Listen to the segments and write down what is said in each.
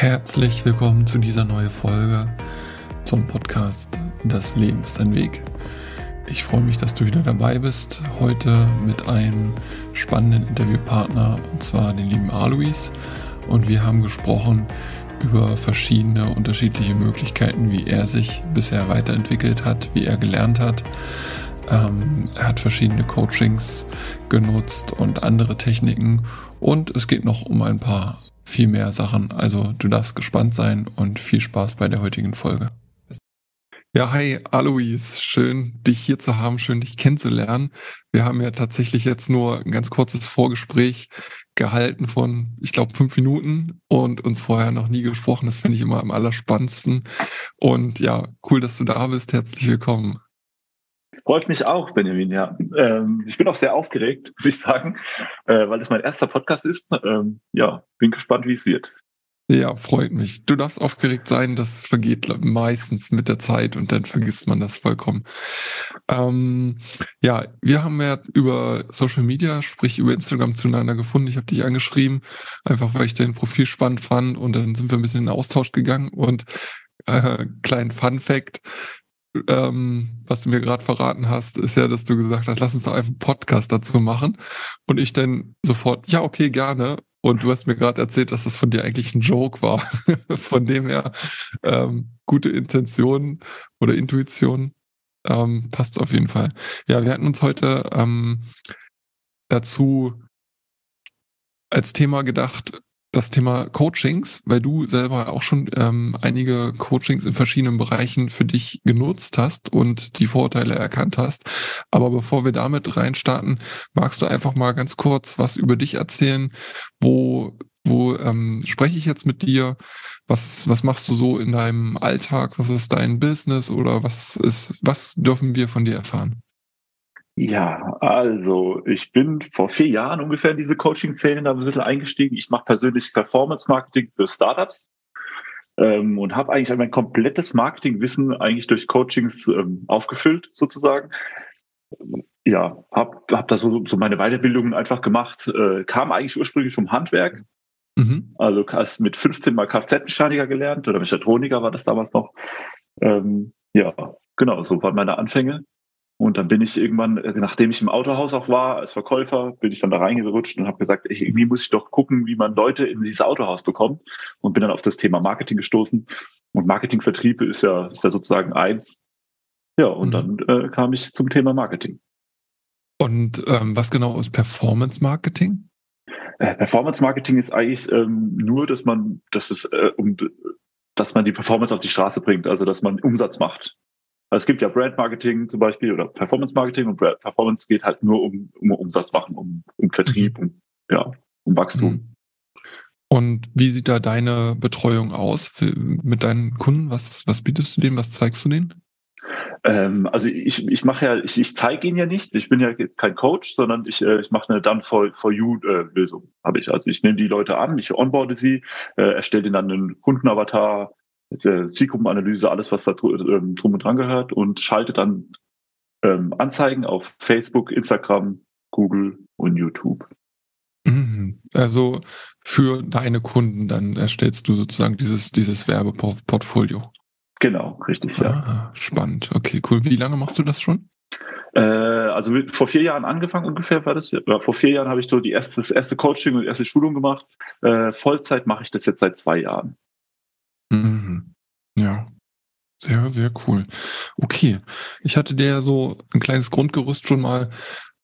Herzlich willkommen zu dieser neuen Folge zum Podcast Das Leben ist ein Weg. Ich freue mich, dass du wieder dabei bist. Heute mit einem spannenden Interviewpartner und zwar den lieben Alois. Und wir haben gesprochen über verschiedene unterschiedliche Möglichkeiten, wie er sich bisher weiterentwickelt hat, wie er gelernt hat. Ähm, er hat verschiedene Coachings genutzt und andere Techniken. Und es geht noch um ein paar viel mehr Sachen. Also du darfst gespannt sein und viel Spaß bei der heutigen Folge. Ja, hi, Alois. Schön, dich hier zu haben, schön, dich kennenzulernen. Wir haben ja tatsächlich jetzt nur ein ganz kurzes Vorgespräch gehalten von, ich glaube, fünf Minuten und uns vorher noch nie gesprochen. Das finde ich immer am allerspannendsten. Und ja, cool, dass du da bist. Herzlich willkommen. Freut mich auch, Benjamin, ja. Ähm, ich bin auch sehr aufgeregt, muss ich sagen, äh, weil es mein erster Podcast ist. Ähm, ja, bin gespannt, wie es wird. Ja, freut mich. Du darfst aufgeregt sein, das vergeht meistens mit der Zeit und dann vergisst man das vollkommen. Ähm, ja, wir haben ja über Social Media, sprich über Instagram zueinander gefunden. Ich habe dich angeschrieben, einfach weil ich dein Profil spannend fand und dann sind wir ein bisschen in den Austausch gegangen und äh, kleinen Fun Fact, ähm, was du mir gerade verraten hast, ist ja, dass du gesagt hast, lass uns doch einfach einen Podcast dazu machen. Und ich dann sofort, ja, okay, gerne. Und du hast mir gerade erzählt, dass das von dir eigentlich ein Joke war. von dem her, ähm, gute Intention oder Intuition ähm, passt auf jeden Fall. Ja, wir hatten uns heute ähm, dazu als Thema gedacht, das Thema Coachings, weil du selber auch schon ähm, einige Coachings in verschiedenen Bereichen für dich genutzt hast und die Vorteile erkannt hast. Aber bevor wir damit reinstarten, magst du einfach mal ganz kurz was über dich erzählen? Wo, wo ähm, spreche ich jetzt mit dir? Was, was machst du so in deinem Alltag? Was ist dein Business oder was ist, was dürfen wir von dir erfahren? Ja, also ich bin vor vier Jahren ungefähr in diese Coaching-Szene da ein bisschen eingestiegen. Ich mache persönlich Performance-Marketing für Startups ähm, und habe eigentlich mein komplettes Marketingwissen eigentlich durch Coachings ähm, aufgefüllt sozusagen. Ja, habe hab da so, so meine Weiterbildungen einfach gemacht. Äh, kam eigentlich ursprünglich vom Handwerk. Mhm. Also hast mit 15 mal Kfz-Mechaniker gelernt oder Mechatroniker war das damals noch. Ähm, ja, genau, so waren meine Anfänge. Und dann bin ich irgendwann, äh, nachdem ich im Autohaus auch war als Verkäufer, bin ich dann da reingerutscht und habe gesagt, irgendwie muss ich doch gucken, wie man Leute in dieses Autohaus bekommt. Und bin dann auf das Thema Marketing gestoßen. Und Marketingvertrieb ist ja, ist ja sozusagen eins. Ja, und mhm. dann äh, kam ich zum Thema Marketing. Und ähm, was genau ist Performance Marketing? Äh, Performance Marketing ist eigentlich ähm, nur, dass man, dass es äh, um, dass man die Performance auf die Straße bringt, also dass man Umsatz macht. Also es gibt ja Brand Marketing zum Beispiel oder Performance Marketing und Brand Performance geht halt nur um, um Umsatz machen, um, um Vertrieb, mhm. um, ja, um Wachstum. Mhm. Und wie sieht da deine Betreuung aus für, mit deinen Kunden? Was, was bietest du denen? Was zeigst du denen? Ähm, also ich, ich mache ja, ich, ich zeige ihnen ja nichts. Ich bin ja jetzt kein Coach, sondern ich, äh, ich mache eine Done for, for you äh, Lösung. Habe ich. Also ich nehme die Leute an, ich onboarde sie, äh, erstelle ihnen dann einen Kundenavatar, Zielgruppenanalyse, alles, was da ähm, drum und dran gehört und schaltet dann ähm, Anzeigen auf Facebook, Instagram, Google und YouTube. Mhm. Also für deine Kunden dann erstellst du sozusagen dieses, dieses Werbeportfolio. Genau, richtig, ja. Ah, spannend. Okay, cool. Wie lange machst du das schon? Äh, also mit, vor vier Jahren angefangen ungefähr war das. Ja, vor vier Jahren habe ich so die erste, das erste Coaching und erste Schulung gemacht. Äh, Vollzeit mache ich das jetzt seit zwei Jahren. Mhm. Sehr, sehr cool. Okay. Ich hatte dir so ein kleines Grundgerüst schon mal,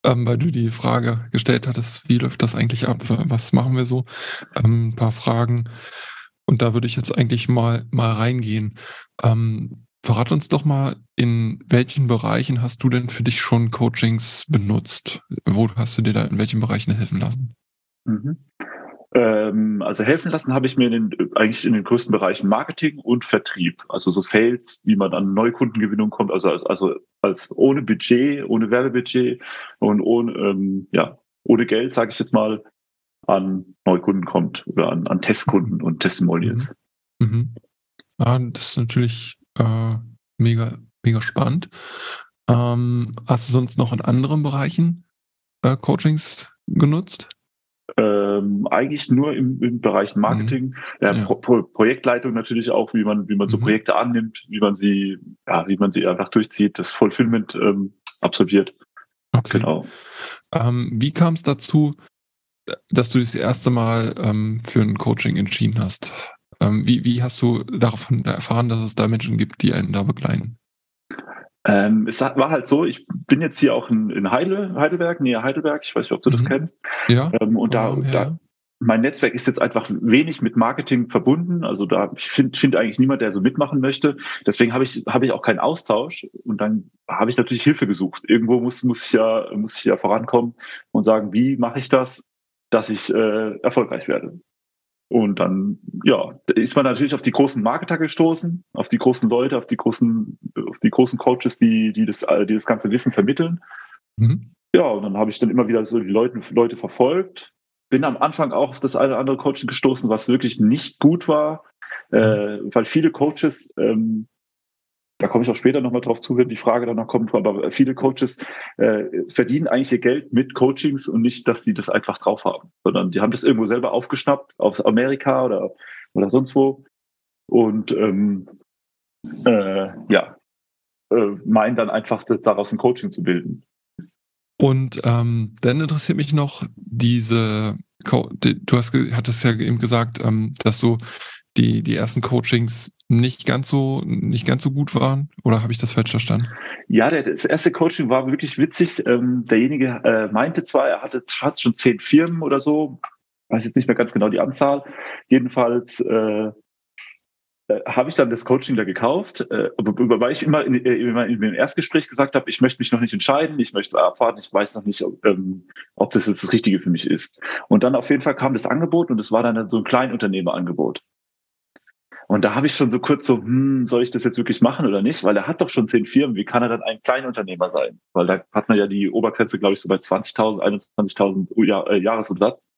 ähm, weil du die Frage gestellt hattest, wie läuft das eigentlich ab? Was machen wir so? Ähm, ein paar Fragen. Und da würde ich jetzt eigentlich mal, mal reingehen. Ähm, verrat uns doch mal, in welchen Bereichen hast du denn für dich schon Coachings benutzt? Wo hast du dir da in welchen Bereichen helfen lassen? Mhm. Ähm, also helfen lassen habe ich mir in den, eigentlich in den größten Bereichen Marketing und Vertrieb, also so Sales, wie man an Neukundengewinnung kommt, also, also, also als ohne Budget, ohne Werbebudget und ohne, ähm, ja, ohne Geld, sage ich jetzt mal, an Neukunden kommt oder an, an Testkunden und Testimonials. Mhm. Mhm. Ah, das ist natürlich äh, mega, mega spannend. Ähm, hast du sonst noch in anderen Bereichen äh, Coachings genutzt? Äh, ähm, eigentlich nur im, im Bereich Marketing, mhm. ja. Pro Projektleitung natürlich auch, wie man wie man so mhm. Projekte annimmt, wie man sie ja wie man sie einfach durchzieht, das Fulfillment ähm, absolviert. Okay. Genau. Ähm, wie kam es dazu, dass du das erste Mal ähm, für ein Coaching entschieden hast? Ähm, wie, wie hast du davon erfahren, dass es da Menschen gibt, die einen da begleiten? Ähm, es war halt so, ich bin jetzt hier auch in, in Heidel, Heidelberg, näher Heidelberg, ich weiß nicht, ob du mhm. das kennst. Ja. Ähm, und da, da, mein Netzwerk ist jetzt einfach wenig mit Marketing verbunden. Also da finde find eigentlich niemand, der so mitmachen möchte. Deswegen habe ich habe ich auch keinen Austausch und dann habe ich natürlich Hilfe gesucht. Irgendwo muss muss ich ja muss ich ja vorankommen und sagen, wie mache ich das, dass ich äh, erfolgreich werde. Und dann, ja, ist man natürlich auf die großen Marketer gestoßen, auf die großen Leute, auf die großen, auf die großen Coaches, die, die das, die das ganze Wissen vermitteln. Mhm. Ja, und dann habe ich dann immer wieder so die Leute, Leute verfolgt. Bin am Anfang auch auf das eine oder andere Coaching gestoßen, was wirklich nicht gut war, äh, weil viele Coaches ähm, da komme ich auch später nochmal drauf zu, wenn die Frage dann noch kommt, aber viele Coaches äh, verdienen eigentlich ihr Geld mit Coachings und nicht, dass die das einfach drauf haben, sondern die haben das irgendwo selber aufgeschnappt, aus Amerika oder, oder sonst wo und ähm, äh, ja, äh, meinen dann einfach daraus ein Coaching zu bilden. Und ähm, dann interessiert mich noch diese, du hast, hattest ja eben gesagt, ähm, dass du die, die ersten Coachings nicht ganz so, nicht ganz so gut waren? Oder habe ich das falsch verstanden? Ja, das erste Coaching war wirklich witzig. Ähm, derjenige äh, meinte zwar, er hatte hat schon zehn Firmen oder so, weiß jetzt nicht mehr ganz genau die Anzahl. Jedenfalls äh, äh, habe ich dann das Coaching da gekauft, äh, wobei ich immer in, äh, immer in dem Erstgespräch gesagt habe, ich möchte mich noch nicht entscheiden, ich möchte abwarten, ich weiß noch nicht, ob, ähm, ob das jetzt das Richtige für mich ist. Und dann auf jeden Fall kam das Angebot und es war dann so ein Kleinunternehmerangebot. Und da habe ich schon so kurz so, hm, soll ich das jetzt wirklich machen oder nicht? Weil er hat doch schon zehn Firmen. Wie kann er dann ein Kleinunternehmer sein? Weil da hat man ja die Obergrenze, glaube ich, so bei 20.000, 21.000 Jahr, äh, Jahresumsatz.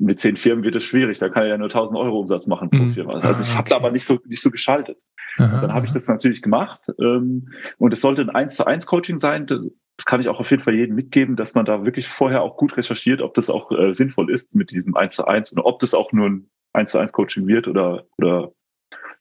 Mit zehn Firmen wird es schwierig. Da kann er ja nur 1.000 Euro Umsatz machen pro mhm. Firma. Also ich ah, habe da aber nicht so nicht so geschaltet. Aha, dann habe ich das natürlich gemacht. Ähm, und es sollte ein 1 zu 1 Coaching sein. Das kann ich auch auf jeden Fall jedem mitgeben, dass man da wirklich vorher auch gut recherchiert, ob das auch äh, sinnvoll ist mit diesem 1 zu 1 und ob das auch nur ein eins zu eins Coaching wird oder oder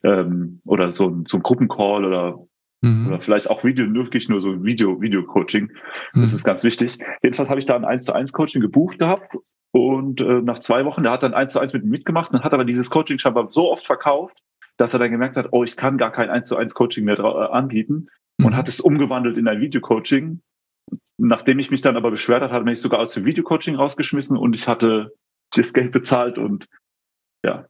ähm, oder so ein, so ein Gruppencall oder mhm. oder vielleicht auch Video, wirklich nur so Video Video Coaching. Mhm. Das ist ganz wichtig. Jedenfalls habe ich da ein eins zu eins Coaching gebucht gehabt und äh, nach zwei Wochen, der hat dann eins zu eins mit mir mitgemacht und hat aber dieses Coaching scheinbar so oft verkauft, dass er dann gemerkt hat, oh, ich kann gar kein eins zu eins Coaching mehr äh, anbieten mhm. und hat es umgewandelt in ein Video Coaching. Nachdem ich mich dann aber beschwert hat, hat er mich sogar aus dem Video Coaching rausgeschmissen und ich hatte das Geld bezahlt und ja.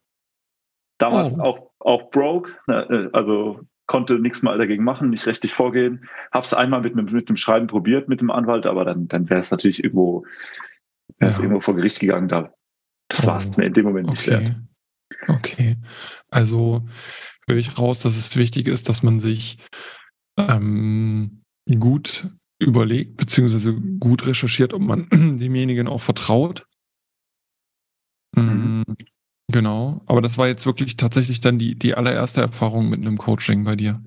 Damals oh. auch, auch broke, ne, äh, also konnte nichts mal dagegen machen, nicht rechtlich vorgehen. Hab's einmal mit einem, mit einem Schreiben probiert mit dem Anwalt, aber dann, dann wäre es natürlich irgendwo, es ja. irgendwo vor Gericht gegangen. Da, das oh. war es mir in dem Moment nicht okay. wert. Okay. Also höre ich raus, dass es wichtig ist, dass man sich ähm, gut überlegt, beziehungsweise gut recherchiert, ob man demjenigen auch vertraut. Mhm. Mm, Genau, aber das war jetzt wirklich tatsächlich dann die, die allererste Erfahrung mit einem Coaching bei dir.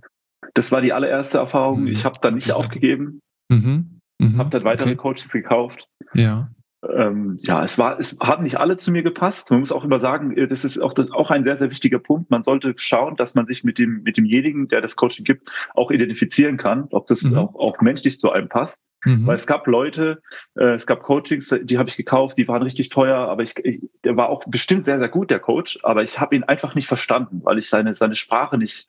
Das war die allererste Erfahrung. Mhm. Ich habe dann nicht aufgegeben. Mhm. Mhm. Habe dann weitere okay. Coaches gekauft. Ja ähm, ja, es war, es haben nicht alle zu mir gepasst. Man muss auch immer sagen, äh, das ist auch, das, auch ein sehr, sehr wichtiger Punkt. Man sollte schauen, dass man sich mit dem, mit demjenigen, der das Coaching gibt, auch identifizieren kann, ob das mhm. auch, auch menschlich zu einem passt. Mhm. Weil es gab Leute, äh, es gab Coachings, die habe ich gekauft, die waren richtig teuer, aber ich, ich der war auch bestimmt sehr, sehr gut, der Coach, aber ich habe ihn einfach nicht verstanden, weil ich seine, seine Sprache nicht,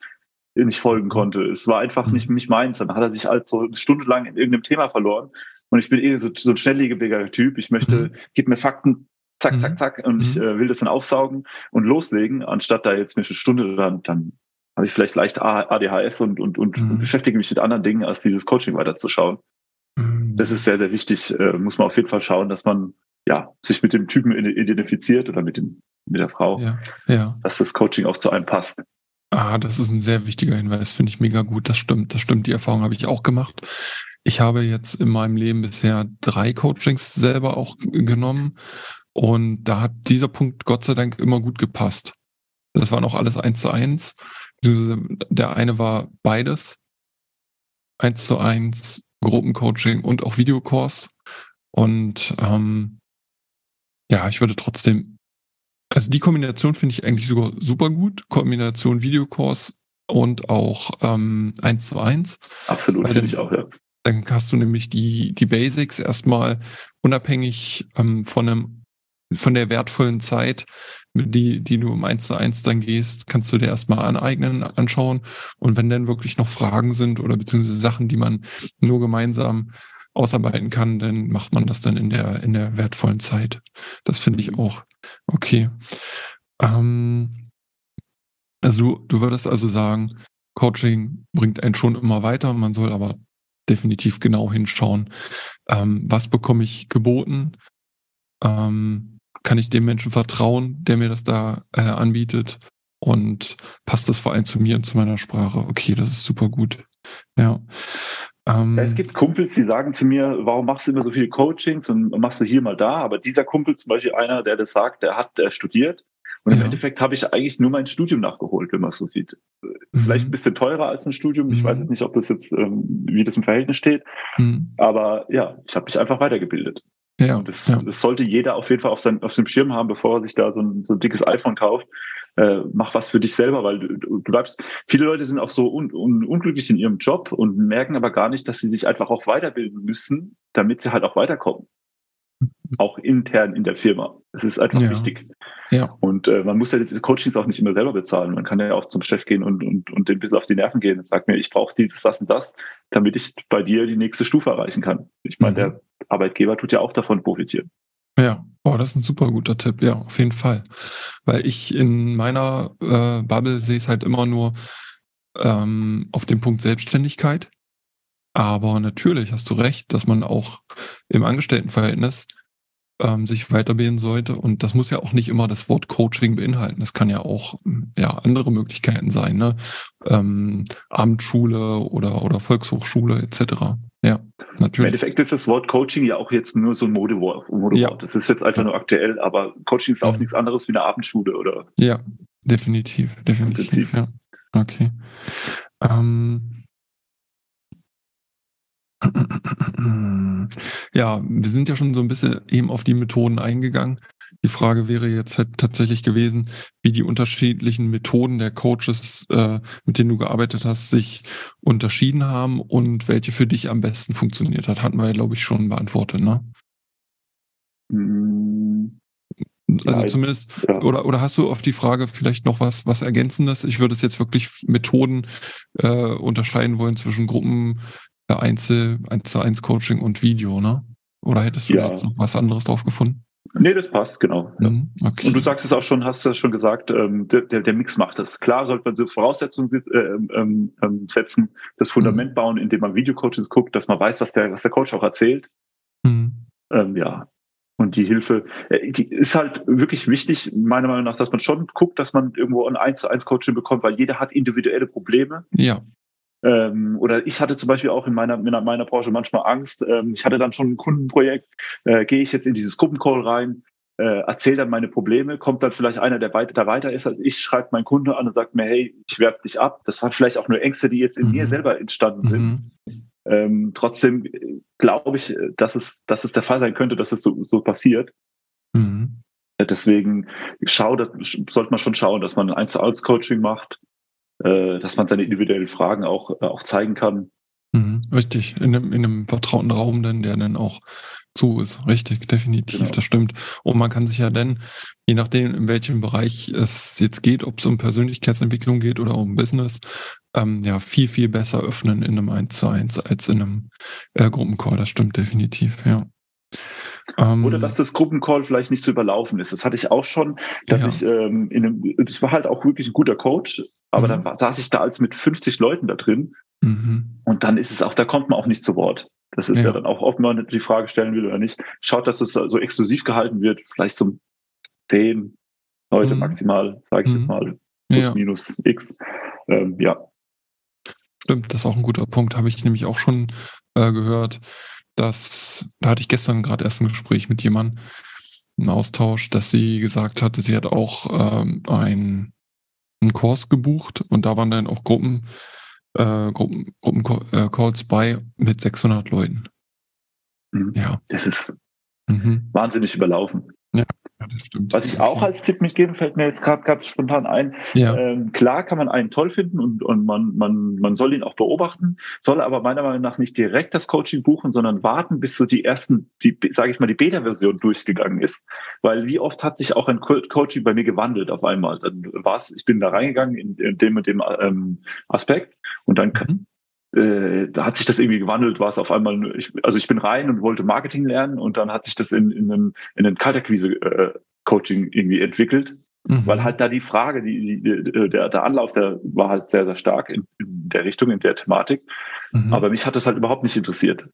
nicht folgen konnte. Es war einfach mhm. nicht, nicht meins. Dann hat er sich halt so eine Stunde lang in irgendeinem Thema verloren. Und ich bin eh so, so ein schnelllebiger Typ. Ich möchte, mhm. gib mir Fakten, zack, zack, mhm. zack, und mhm. ich äh, will das dann aufsaugen und loslegen, anstatt da jetzt eine Stunde dann, dann habe ich vielleicht leicht ADHS und, und, und, mhm. und beschäftige mich mit anderen Dingen, als dieses Coaching weiterzuschauen. Mhm. Das ist sehr, sehr wichtig. Äh, muss man auf jeden Fall schauen, dass man ja sich mit dem Typen identifiziert oder mit dem mit der Frau, ja, ja. dass das Coaching auch zu einem passt. Ah, das ist ein sehr wichtiger Hinweis, finde ich mega gut. Das stimmt, das stimmt. Die Erfahrung habe ich auch gemacht. Ich habe jetzt in meinem Leben bisher drei Coachings selber auch genommen und da hat dieser Punkt Gott sei Dank immer gut gepasst. Das war noch alles eins zu eins. Der eine war beides. Eins zu eins, Gruppencoaching und auch Videokurs. Und ähm, ja, ich würde trotzdem, also die Kombination finde ich eigentlich sogar super gut. Kombination Videokurs und auch ähm, 1 zu 1. Absolut, finde ich auch, ja. Dann hast du nämlich die, die Basics erstmal unabhängig ähm, von einem von der wertvollen Zeit, die, die du im 1 zu 1 dann gehst, kannst du dir erstmal aneignen, anschauen. Und wenn dann wirklich noch Fragen sind oder beziehungsweise Sachen, die man nur gemeinsam ausarbeiten kann, dann macht man das dann in der, in der wertvollen Zeit. Das finde ich auch okay. Ähm, also du, würdest also sagen, Coaching bringt einen schon immer weiter, man soll aber definitiv genau hinschauen, ähm, was bekomme ich geboten, ähm, kann ich dem Menschen vertrauen, der mir das da äh, anbietet und passt das vor allem zu mir und zu meiner Sprache. Okay, das ist super gut. Ja. Ähm, es gibt Kumpels, die sagen zu mir, warum machst du immer so viele Coachings und machst du hier mal da? Aber dieser Kumpel, zum Beispiel einer, der das sagt, der hat der studiert. Und ja. im Endeffekt habe ich eigentlich nur mein Studium nachgeholt, wenn man es so sieht. Mhm. Vielleicht ein bisschen teurer als ein Studium. Ich mhm. weiß jetzt nicht, ob das jetzt, ähm, wie das im Verhältnis steht. Mhm. Aber ja, ich habe mich einfach weitergebildet. Ja, und das, ja. das sollte jeder auf jeden Fall auf, sein, auf dem Schirm haben, bevor er sich da so ein, so ein dickes iPhone kauft äh, mach was für dich selber, weil du, du bleibst, viele Leute sind auch so un, un, unglücklich in ihrem Job und merken aber gar nicht, dass sie sich einfach auch weiterbilden müssen, damit sie halt auch weiterkommen. Auch intern in der Firma. Das ist einfach ja. wichtig. Ja. Und äh, man muss ja diese Coachings auch nicht immer selber bezahlen. Man kann ja auch zum Chef gehen und, und, und ein bisschen auf die Nerven gehen und sagt mir, ich brauche dieses, das und das, damit ich bei dir die nächste Stufe erreichen kann. Ich meine, mhm. der Arbeitgeber tut ja auch davon profitieren. Ja, oh, das ist ein super guter Tipp, ja, auf jeden Fall. Weil ich in meiner äh, Bubble sehe es halt immer nur ähm, auf dem Punkt Selbstständigkeit. Aber natürlich hast du recht, dass man auch im Angestelltenverhältnis ähm, sich weiterbilden sollte. Und das muss ja auch nicht immer das Wort Coaching beinhalten. Das kann ja auch ja, andere Möglichkeiten sein, ne? Ähm, Abendschule oder, oder Volkshochschule etc. Ja, natürlich. Im Endeffekt ist das Wort Coaching ja auch jetzt nur so ein Modewort. Modewort. Ja. Das ist jetzt einfach ja. nur aktuell, aber Coaching ist auch ja. nichts anderes wie eine Abendschule, oder? Ja, definitiv, definitiv. Ja. Okay. Ähm, ja, wir sind ja schon so ein bisschen eben auf die Methoden eingegangen. Die Frage wäre jetzt halt tatsächlich gewesen, wie die unterschiedlichen Methoden der Coaches, äh, mit denen du gearbeitet hast, sich unterschieden haben und welche für dich am besten funktioniert hat. Hatten wir ja, glaube ich, schon beantwortet, ne? Mm, also ja, zumindest, ja. oder, oder hast du auf die Frage vielleicht noch was, was Ergänzendes? Ich würde es jetzt wirklich Methoden äh, unterscheiden wollen zwischen Gruppen, Einzel, 1 zu 1 Coaching und Video, ne? Oder hättest du ja. jetzt noch was anderes drauf gefunden? Nee, das passt, genau. Mhm, okay. Und du sagst es auch schon, hast es schon gesagt, ähm, der, der Mix macht das. Klar sollte man so Voraussetzungen äh, ähm, ähm, setzen, das Fundament mhm. bauen, indem man Videocoaches guckt, dass man weiß, was der, was der Coach auch erzählt. Mhm. Ähm, ja. Und die Hilfe, äh, die ist halt wirklich wichtig, meiner Meinung nach, dass man schon guckt, dass man irgendwo ein 1 zu 1 Coaching bekommt, weil jeder hat individuelle Probleme. Ja. Ähm, oder ich hatte zum Beispiel auch in meiner, in meiner Branche manchmal Angst. Ähm, ich hatte dann schon ein Kundenprojekt, äh, gehe ich jetzt in dieses Gruppencall rein, äh, erzähle dann meine Probleme, kommt dann vielleicht einer, der weiter, der weiter ist als ich, schreibt meinen Kunde an und sagt mir, hey, ich werfe dich ab. Das waren vielleicht auch nur Ängste, die jetzt in mhm. mir selber entstanden sind. Mhm. Ähm, trotzdem äh, glaube ich, dass es, dass es der Fall sein könnte, dass es so, so passiert. Mhm. Deswegen schau, das, sollte man schon schauen, dass man ein 1 zu 1 Coaching macht, äh, dass man seine individuellen Fragen auch, äh, auch zeigen kann. Mhm, richtig, in einem, in einem vertrauten Raum dann, der dann auch zu ist. Richtig, definitiv, genau. das stimmt. Und man kann sich ja dann, je nachdem, in welchem Bereich es jetzt geht, ob es um Persönlichkeitsentwicklung geht oder um Business, ähm, ja, viel, viel besser öffnen in einem 1 zu 1 als in einem äh, Gruppencall. Das stimmt definitiv, ja. Ähm, Oder dass das Gruppencall vielleicht nicht zu überlaufen ist. Das hatte ich auch schon, dass ja. ich ähm, in einem, das war halt auch wirklich ein guter Coach, aber mhm. dann war, saß ich da als mit 50 Leuten da drin. Mhm. Und dann ist es auch, da kommt man auch nicht zu Wort. Das ist ja, ja dann auch, ob man die Frage stellen will oder nicht. Schaut, dass das so exklusiv gehalten wird, vielleicht zum 10 Leute mhm. maximal, sage ich jetzt mhm. mal, plus ja. minus X. Ähm, ja. Stimmt, das ist auch ein guter Punkt. Habe ich nämlich auch schon äh, gehört, dass, da hatte ich gestern gerade erst ein Gespräch mit jemandem, einen Austausch, dass sie gesagt hatte, sie hat auch ähm, ein, einen Kurs gebucht und da waren dann auch Gruppen, äh, Gruppen, Gruppencalls äh, bei mit 600 Leuten. Mhm. Ja. Das ist mhm. wahnsinnig überlaufen. Ja, Ja, Was ich okay. auch als Tipp mitgebe, fällt mir jetzt gerade ganz spontan ein. Ja. Ähm, klar kann man einen toll finden und, und man, man, man soll ihn auch beobachten, soll aber meiner Meinung nach nicht direkt das Coaching buchen, sondern warten, bis so die ersten, die, sage ich mal, die Beta-Version durchgegangen ist. Weil wie oft hat sich auch ein Coaching bei mir gewandelt auf einmal. Dann war es, ich bin da reingegangen in, in dem und dem ähm, Aspekt und dann mhm äh, da hat sich das irgendwie gewandelt, war es auf einmal, ich, also ich bin rein und wollte Marketing lernen und dann hat sich das in, in einen, in einen Kalterquise-Coaching äh, irgendwie entwickelt, mhm. weil halt da die Frage, die, die, der, der Anlauf, der war halt sehr, sehr stark in, in der Richtung, in der Thematik. Mhm. Aber mich hat das halt überhaupt nicht interessiert.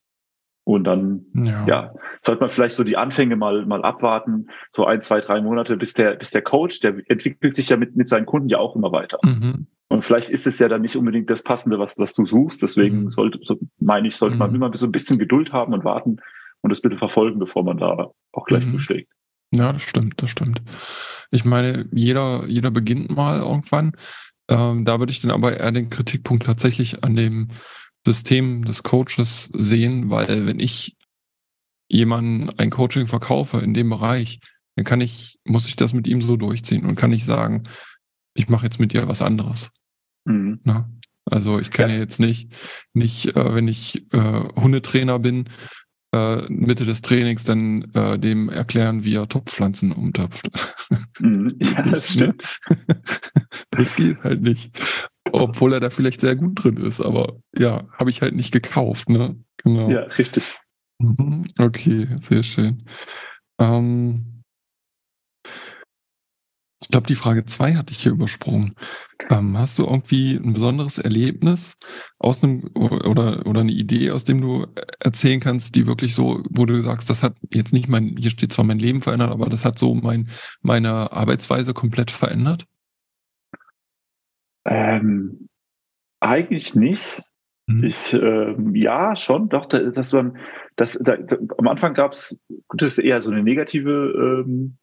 Und dann, ja. ja, sollte man vielleicht so die Anfänge mal, mal abwarten, so ein, zwei, drei Monate, bis der, bis der Coach, der entwickelt sich ja mit, mit seinen Kunden ja auch immer weiter. Mhm. Und vielleicht ist es ja dann nicht unbedingt das Passende, was, was du suchst. Deswegen mhm. sollte, so, meine ich, sollte man mhm. immer so ein bisschen Geduld haben und warten und das bitte verfolgen, bevor man da auch gleich mhm. zuschlägt. Ja, das stimmt, das stimmt. Ich meine, jeder, jeder beginnt mal irgendwann. Ähm, da würde ich dann aber eher den Kritikpunkt tatsächlich an dem System des Coaches sehen, weil wenn ich jemanden ein Coaching verkaufe in dem Bereich, dann kann ich, muss ich das mit ihm so durchziehen und kann ich sagen, ich mache jetzt mit dir was anderes. Mhm. Na? Also ich kann ja. ja jetzt nicht, nicht, äh, wenn ich äh, Hundetrainer bin, äh, Mitte des Trainings dann äh, dem erklären, wie er Topfpflanzen umtöpft. Mhm. Ja, das stimmt. das geht halt nicht. Obwohl er da vielleicht sehr gut drin ist, aber ja, habe ich halt nicht gekauft, ne? Genau. Ja, richtig. Mhm. Okay, sehr schön. Ähm, ich glaube, die Frage zwei hatte ich hier übersprungen. Ähm, hast du irgendwie ein besonderes Erlebnis aus einem oder, oder eine Idee, aus dem du erzählen kannst, die wirklich so, wo du sagst, das hat jetzt nicht mein, hier steht zwar mein Leben verändert, aber das hat so mein, meine Arbeitsweise komplett verändert? Ähm, eigentlich nicht. Mhm. Ich, äh, ja, schon, doch, dass man, das, da, da, am Anfang gab es, das ist eher so eine negative ähm,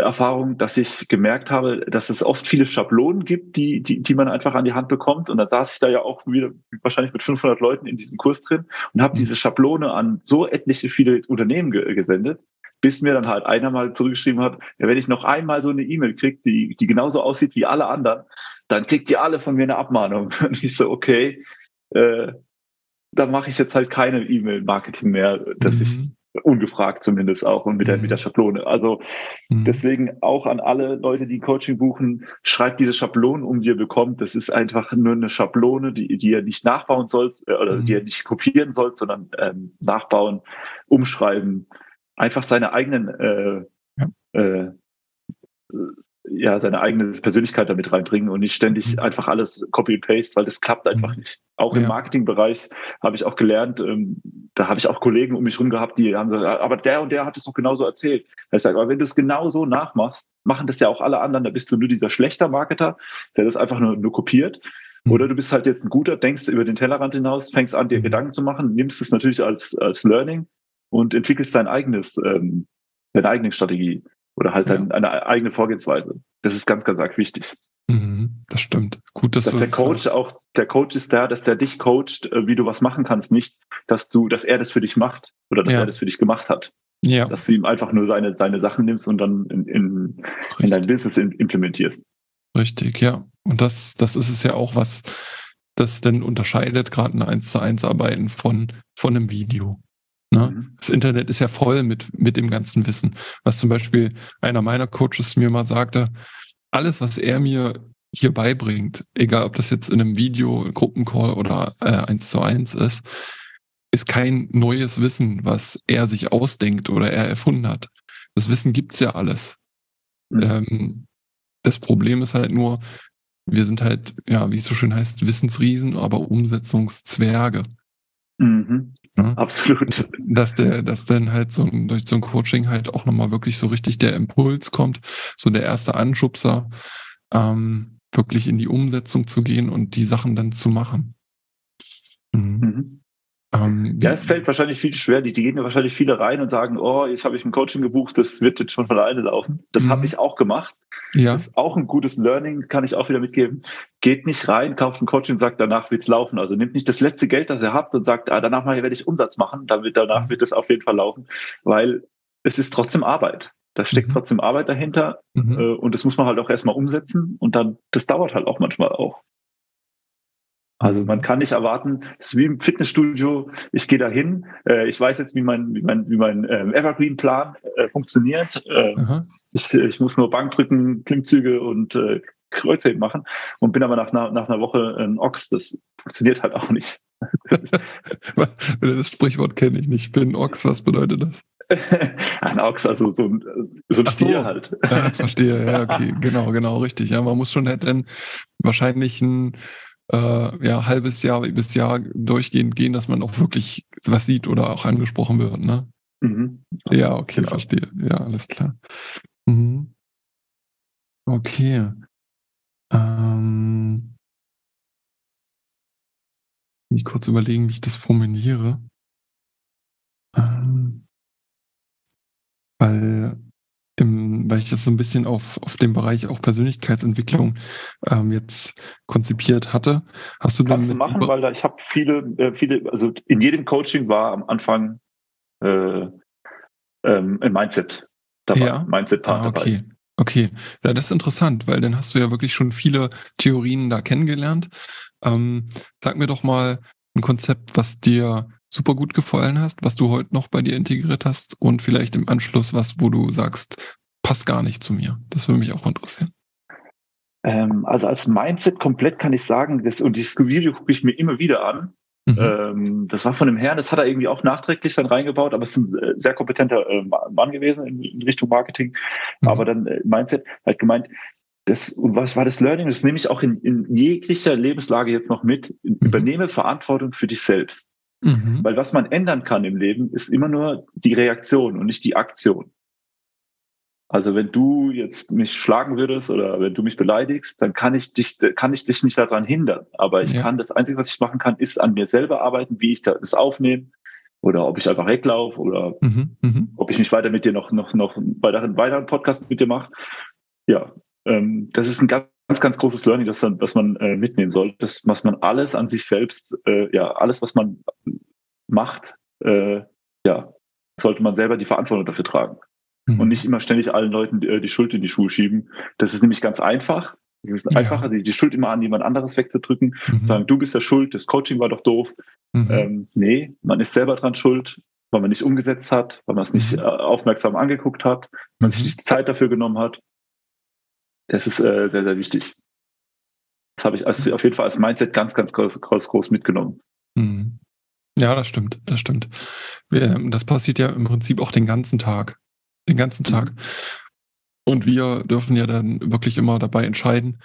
Erfahrung, dass ich gemerkt habe, dass es oft viele Schablonen gibt, die, die, die man einfach an die Hand bekommt. Und dann saß ich da ja auch wieder wahrscheinlich mit 500 Leuten in diesem Kurs drin und habe mhm. diese Schablone an so etliche viele Unternehmen ge gesendet, bis mir dann halt einer mal zurückgeschrieben hat, ja, wenn ich noch einmal so eine E-Mail kriege, die, die genauso aussieht wie alle anderen, dann kriegt ihr alle von mir eine Abmahnung. Und ich so, okay, äh, da mache ich jetzt halt keine E-Mail-Marketing mehr, dass mhm. ich ungefragt zumindest auch und mit der, mit der mhm. Schablone. Also mhm. deswegen auch an alle Leute, die Coaching buchen, schreibt diese Schablonen um, die ihr bekommt. Das ist einfach nur eine Schablone, die, die ihr nicht nachbauen sollt äh, oder mhm. die ihr nicht kopieren sollt, sondern ähm, nachbauen, umschreiben, einfach seine eigenen äh, ja. äh, ja, seine eigene Persönlichkeit damit reinbringen und nicht ständig mhm. einfach alles copy and paste, weil das klappt einfach mhm. nicht. Auch ja. im Marketingbereich habe ich auch gelernt, ähm, da habe ich auch Kollegen um mich rum gehabt, die haben gesagt, aber der und der hat es doch genauso erzählt. Ich sage, aber wenn du es genau so nachmachst, machen das ja auch alle anderen, da bist du nur dieser schlechter Marketer, der das einfach nur, nur kopiert. Mhm. Oder du bist halt jetzt ein guter, denkst über den Tellerrand hinaus, fängst an, dir. Gedanken zu machen, nimmst es natürlich als, als Learning und entwickelst dein eigenes, ähm, deine eigene Strategie. Oder halt ja. dann eine eigene Vorgehensweise. Das ist ganz, ganz arg wichtig. Mhm, das stimmt. Gut, dass, dass der Coach sagst. auch, der Coach ist da, dass der dich coacht, äh, wie du was machen kannst, nicht, dass du, dass er das für dich macht oder dass ja. er das für dich gemacht hat. Ja. Dass du ihm einfach nur seine, seine Sachen nimmst und dann in, in, in dein Business implementierst. Richtig, ja. Und das, das ist es ja auch, was das denn unterscheidet, gerade ein 1 zu 1 Arbeiten von, von einem Video. Ne? Mhm. Das Internet ist ja voll mit, mit dem ganzen Wissen. Was zum Beispiel einer meiner Coaches mir mal sagte, alles, was er mir hier beibringt, egal ob das jetzt in einem Video, Gruppencall oder äh, eins zu eins ist, ist kein neues Wissen, was er sich ausdenkt oder er erfunden hat. Das Wissen gibt's ja alles. Mhm. Ähm, das Problem ist halt nur, wir sind halt, ja, wie es so schön heißt, Wissensriesen, aber Umsetzungszwerge. Mhm. Ne? Absolut. Dass der, dass dann halt so ein, durch so ein Coaching halt auch nochmal wirklich so richtig der Impuls kommt, so der erste Anschubser, ähm, wirklich in die Umsetzung zu gehen und die Sachen dann zu machen. Mhm. Mhm. Ähm, ja, es fällt wahrscheinlich viel schwer. Die, die gehen ja wahrscheinlich viele rein und sagen, oh, jetzt habe ich ein Coaching gebucht, das wird jetzt schon von alleine laufen. Das mhm. habe ich auch gemacht. Ja. Das ist auch ein gutes Learning, kann ich auch wieder mitgeben. Geht nicht rein, kauft ein Coaching und sagt, danach wird's laufen. Also nimmt nicht das letzte Geld, das ihr habt und sagt, ah, danach werde ich Umsatz machen, damit danach mhm. wird es auf jeden Fall laufen, weil es ist trotzdem Arbeit. Da steckt mhm. trotzdem Arbeit dahinter mhm. äh, und das muss man halt auch erstmal umsetzen und dann, das dauert halt auch manchmal auch. Also man kann nicht erwarten, es ist wie im Fitnessstudio, ich gehe da hin, äh, ich weiß jetzt, wie mein, wie mein, wie mein ähm, Evergreen-Plan äh, funktioniert. Äh, ich, ich muss nur Bank drücken, Klimmzüge und äh, Kreuzheben machen und bin aber nach einer, nach einer Woche ein Ochs. Das funktioniert halt auch nicht. das Sprichwort kenne ich nicht. Ich bin ein Ochs, was bedeutet das? ein Ochs, also so ein, so ein Ach Stier halt. Ja, verstehe, ja, okay, genau, genau, richtig. Ja, man muss schon halt dann wahrscheinlich ein äh, ja, halbes Jahr bis Jahr durchgehend gehen, dass man auch wirklich was sieht oder auch angesprochen wird, ne? Mhm. Ja, okay, genau. verstehe. Ja, alles klar. Mhm. Okay. Ähm, ich kurz überlegen, wie ich das formuliere. Ähm, weil weil ich das so ein bisschen auf, auf dem Bereich auch Persönlichkeitsentwicklung ähm, jetzt konzipiert hatte. Hast du Kannst du machen, weil da ich habe viele, äh, viele, also in jedem Coaching war am Anfang äh, ähm, ein Mindset dabei, ja? Mindset-Part ah, okay. dabei. Okay, ja, das ist interessant, weil dann hast du ja wirklich schon viele Theorien da kennengelernt. Ähm, sag mir doch mal ein Konzept, was dir super gut gefallen hast, was du heute noch bei dir integriert hast und vielleicht im Anschluss was, wo du sagst, passt gar nicht zu mir. Das würde mich auch interessieren. Ähm, also als Mindset komplett kann ich sagen, das, und dieses Video gucke ich mir immer wieder an. Mhm. Ähm, das war von dem Herrn, das hat er irgendwie auch nachträglich dann reingebaut, aber es ist ein sehr kompetenter äh, Mann gewesen in, in Richtung Marketing. Mhm. Aber dann äh, Mindset hat gemeint, das, und was war das Learning? Das nehme ich auch in, in jeglicher Lebenslage jetzt noch mit. Mhm. Übernehme Verantwortung für dich selbst. Mhm. Weil was man ändern kann im Leben, ist immer nur die Reaktion und nicht die Aktion. Also wenn du jetzt mich schlagen würdest oder wenn du mich beleidigst, dann kann ich dich, kann ich dich nicht daran hindern. Aber ich ja. kann das Einzige, was ich machen kann, ist an mir selber arbeiten, wie ich das aufnehme oder ob ich einfach weglaufe oder mhm, mh. ob ich nicht weiter mit dir noch, noch, noch weiteren, weiteren Podcast mit dir mache. Ja, ähm, das ist ein ganz, ganz, ganz großes Learning, das, dann, das man äh, mitnehmen soll. Das, was man alles an sich selbst, äh, ja, alles, was man macht, äh, ja, sollte man selber die Verantwortung dafür tragen. Mhm. Und nicht immer ständig allen Leuten äh, die Schuld in die Schuhe schieben. Das ist nämlich ganz einfach. Es ist einfacher, die, die Schuld immer an jemand anderes wegzudrücken, mhm. sagen, du bist der Schuld, das Coaching war doch doof. Mhm. Ähm, nee, man ist selber dran schuld, weil man nicht umgesetzt hat, weil man es nicht mhm. äh, aufmerksam angeguckt hat, man sich nicht die Zeit dafür genommen hat. Das ist äh, sehr, sehr wichtig. Das habe ich als, auf jeden Fall als Mindset ganz, ganz groß, groß, groß mitgenommen. Mhm. Ja, das stimmt, das stimmt. Das passiert ja im Prinzip auch den ganzen Tag. Den ganzen Tag. Und wir dürfen ja dann wirklich immer dabei entscheiden,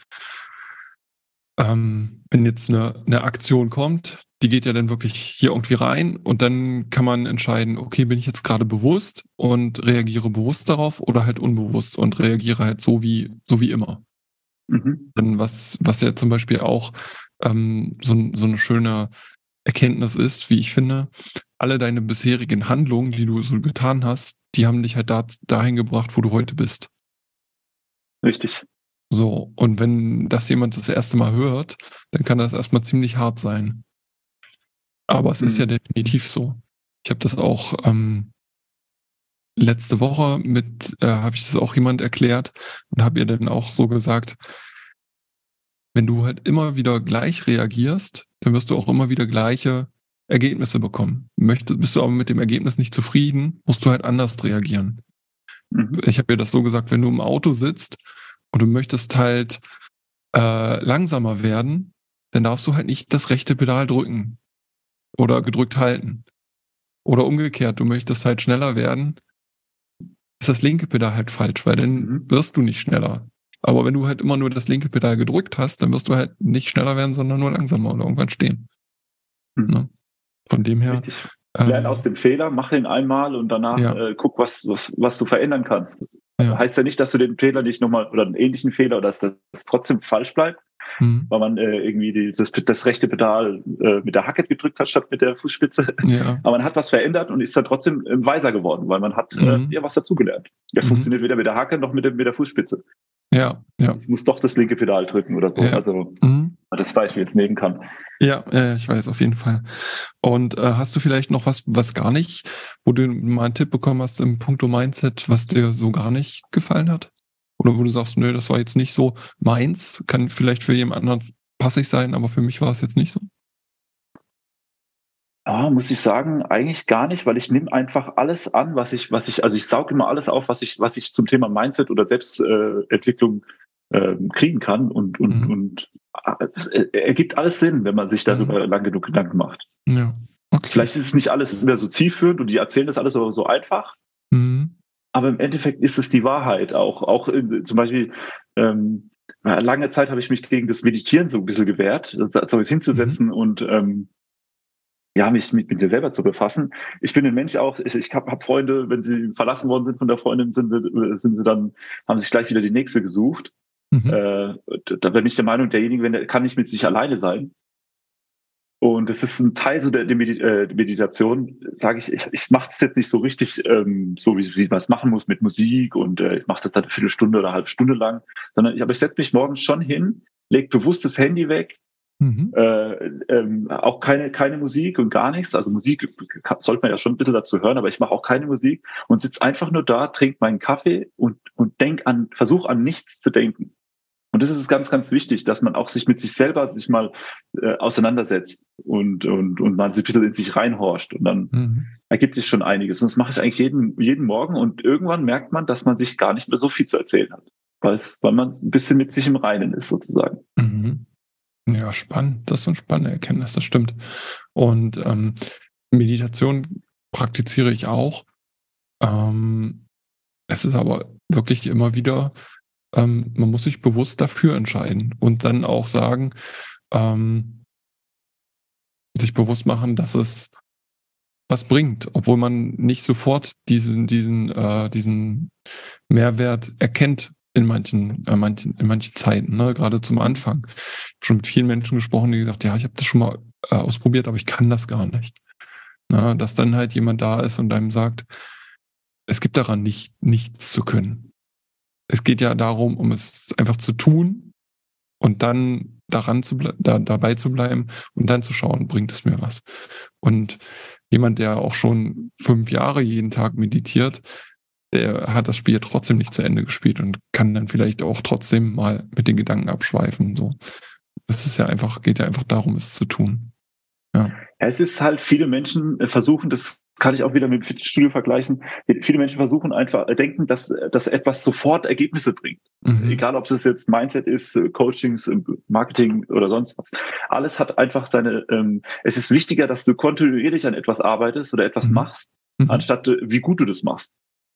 ähm, wenn jetzt eine, eine Aktion kommt, die geht ja dann wirklich hier irgendwie rein und dann kann man entscheiden, okay, bin ich jetzt gerade bewusst und reagiere bewusst darauf oder halt unbewusst und reagiere halt so wie, so wie immer. Mhm. Denn was, was ja zum Beispiel auch ähm, so, so eine schöne Erkenntnis ist, wie ich finde, alle deine bisherigen Handlungen, die du so getan hast, die haben dich halt da, dahin gebracht, wo du heute bist. Richtig. So, und wenn das jemand das erste Mal hört, dann kann das erstmal ziemlich hart sein. Aber es mhm. ist ja mhm. definitiv so. Ich habe das auch ähm, letzte Woche mit, äh, habe ich das auch jemand erklärt und habe ihr dann auch so gesagt, wenn du halt immer wieder gleich reagierst, dann wirst du auch immer wieder gleiche Ergebnisse bekommen. Möchtest, bist du aber mit dem Ergebnis nicht zufrieden, musst du halt anders reagieren. Mhm. Ich habe ihr das so gesagt, wenn du im Auto sitzt und du möchtest halt äh, langsamer werden, dann darfst du halt nicht das rechte Pedal drücken oder gedrückt halten. Oder umgekehrt, du möchtest halt schneller werden, ist das linke Pedal halt falsch, weil dann mhm. wirst du nicht schneller. Aber wenn du halt immer nur das linke Pedal gedrückt hast, dann wirst du halt nicht schneller werden, sondern nur langsamer oder irgendwann stehen. Mhm. Ne? Von dem her. Richtig. Ähm, Lern aus dem Fehler, mach ihn einmal und danach ja. äh, guck, was, was, was du verändern kannst. Ja. Heißt ja nicht, dass du den Fehler nicht nochmal oder einen ähnlichen Fehler, dass das trotzdem falsch bleibt, mhm. weil man äh, irgendwie die, das, das rechte Pedal äh, mit der Hacke gedrückt hat statt mit der Fußspitze. Ja. Aber man hat was verändert und ist dann trotzdem äh, weiser geworden, weil man hat äh, mhm. äh, ja was dazugelernt. Das mhm. funktioniert weder mit der Hacke noch mit der, mit der Fußspitze. Ja, ja. Ich muss doch das linke Pedal drücken oder so. Ja. Also mhm. Das Beispiel jetzt nehmen kann. Ja, äh, ich weiß auf jeden Fall. Und äh, hast du vielleicht noch was, was gar nicht, wo du mal einen Tipp bekommen hast im Punkto Mindset, was dir so gar nicht gefallen hat? Oder wo du sagst, nö, das war jetzt nicht so meins, kann vielleicht für jemand anderen passig sein, aber für mich war es jetzt nicht so? Ja, muss ich sagen, eigentlich gar nicht, weil ich nehme einfach alles an, was ich, was ich, also ich sauge immer alles auf, was ich, was ich zum Thema Mindset oder Selbstentwicklung äh, kriegen kann und, und, mhm. und ergibt alles Sinn, wenn man sich darüber mhm. lang genug Gedanken macht. Ja. Okay. Vielleicht ist es nicht alles mehr so zielführend und die erzählen das alles aber so einfach. Mhm. Aber im Endeffekt ist es die Wahrheit auch. Auch in, zum Beispiel, ähm, lange Zeit habe ich mich gegen das Meditieren so ein bisschen gewehrt, so hinzusetzen mhm. und ähm, ja, mich mit, mit dir selber zu befassen. Ich bin ein Mensch auch, ich, ich habe hab Freunde, wenn sie verlassen worden sind von der Freundin, sind sie, sind sie dann, haben sich gleich wieder die nächste gesucht. Mhm. Äh, da bin ich der Meinung, derjenige, wenn der kann nicht mit sich alleine sein. Und es ist ein Teil so der, der äh, Meditation, sage ich, ich, ich mache das jetzt nicht so richtig, ähm, so wie, wie man es machen muss mit Musik und äh, ich mache das dann eine Viertelstunde oder eine halbe Stunde lang, sondern ich, aber ich setze mich morgens schon hin, leg bewusst das Handy weg, Mhm. Äh, ähm, auch keine, keine Musik und gar nichts. Also Musik sollte man ja schon ein bisschen dazu hören, aber ich mache auch keine Musik und sitze einfach nur da, trinke meinen Kaffee und, und denk an, versuche an nichts zu denken. Und das ist ganz, ganz wichtig, dass man auch sich mit sich selber sich mal äh, auseinandersetzt und, und, und man sich ein bisschen in sich reinhorcht und dann mhm. ergibt sich schon einiges. Und das mache ich eigentlich jeden, jeden Morgen und irgendwann merkt man, dass man sich gar nicht mehr so viel zu erzählen hat, weil, man ein bisschen mit sich im Reinen ist sozusagen. Mhm. Ja, spannend. Das ist eine spannende Erkenntnis, das stimmt. Und ähm, Meditation praktiziere ich auch. Ähm, es ist aber wirklich immer wieder, ähm, man muss sich bewusst dafür entscheiden und dann auch sagen, ähm, sich bewusst machen, dass es was bringt, obwohl man nicht sofort diesen, diesen, äh, diesen Mehrwert erkennt, in manchen, äh, manchen, in manchen Zeiten, ne? gerade zum Anfang. Ich habe schon mit vielen Menschen gesprochen, die gesagt, ja, ich habe das schon mal äh, ausprobiert, aber ich kann das gar nicht. Na, dass dann halt jemand da ist und einem sagt, es gibt daran nicht, nichts zu können. Es geht ja darum, um es einfach zu tun und dann daran zu da, dabei zu bleiben und dann zu schauen, bringt es mir was. Und jemand, der auch schon fünf Jahre jeden Tag meditiert, der hat das Spiel trotzdem nicht zu Ende gespielt und kann dann vielleicht auch trotzdem mal mit den Gedanken abschweifen. So, es ist ja einfach, geht ja einfach darum, es zu tun. Ja. Es ist halt, viele Menschen äh, versuchen, das kann ich auch wieder mit dem Fitnessstudio vergleichen. Viele Menschen versuchen einfach, äh, denken, dass, dass etwas sofort Ergebnisse bringt. Mhm. Egal, ob es jetzt Mindset ist, äh, Coachings, Marketing oder sonst was. Alles hat einfach seine, ähm, es ist wichtiger, dass du kontinuierlich an etwas arbeitest oder etwas mhm. machst, mhm. anstatt wie gut du das machst.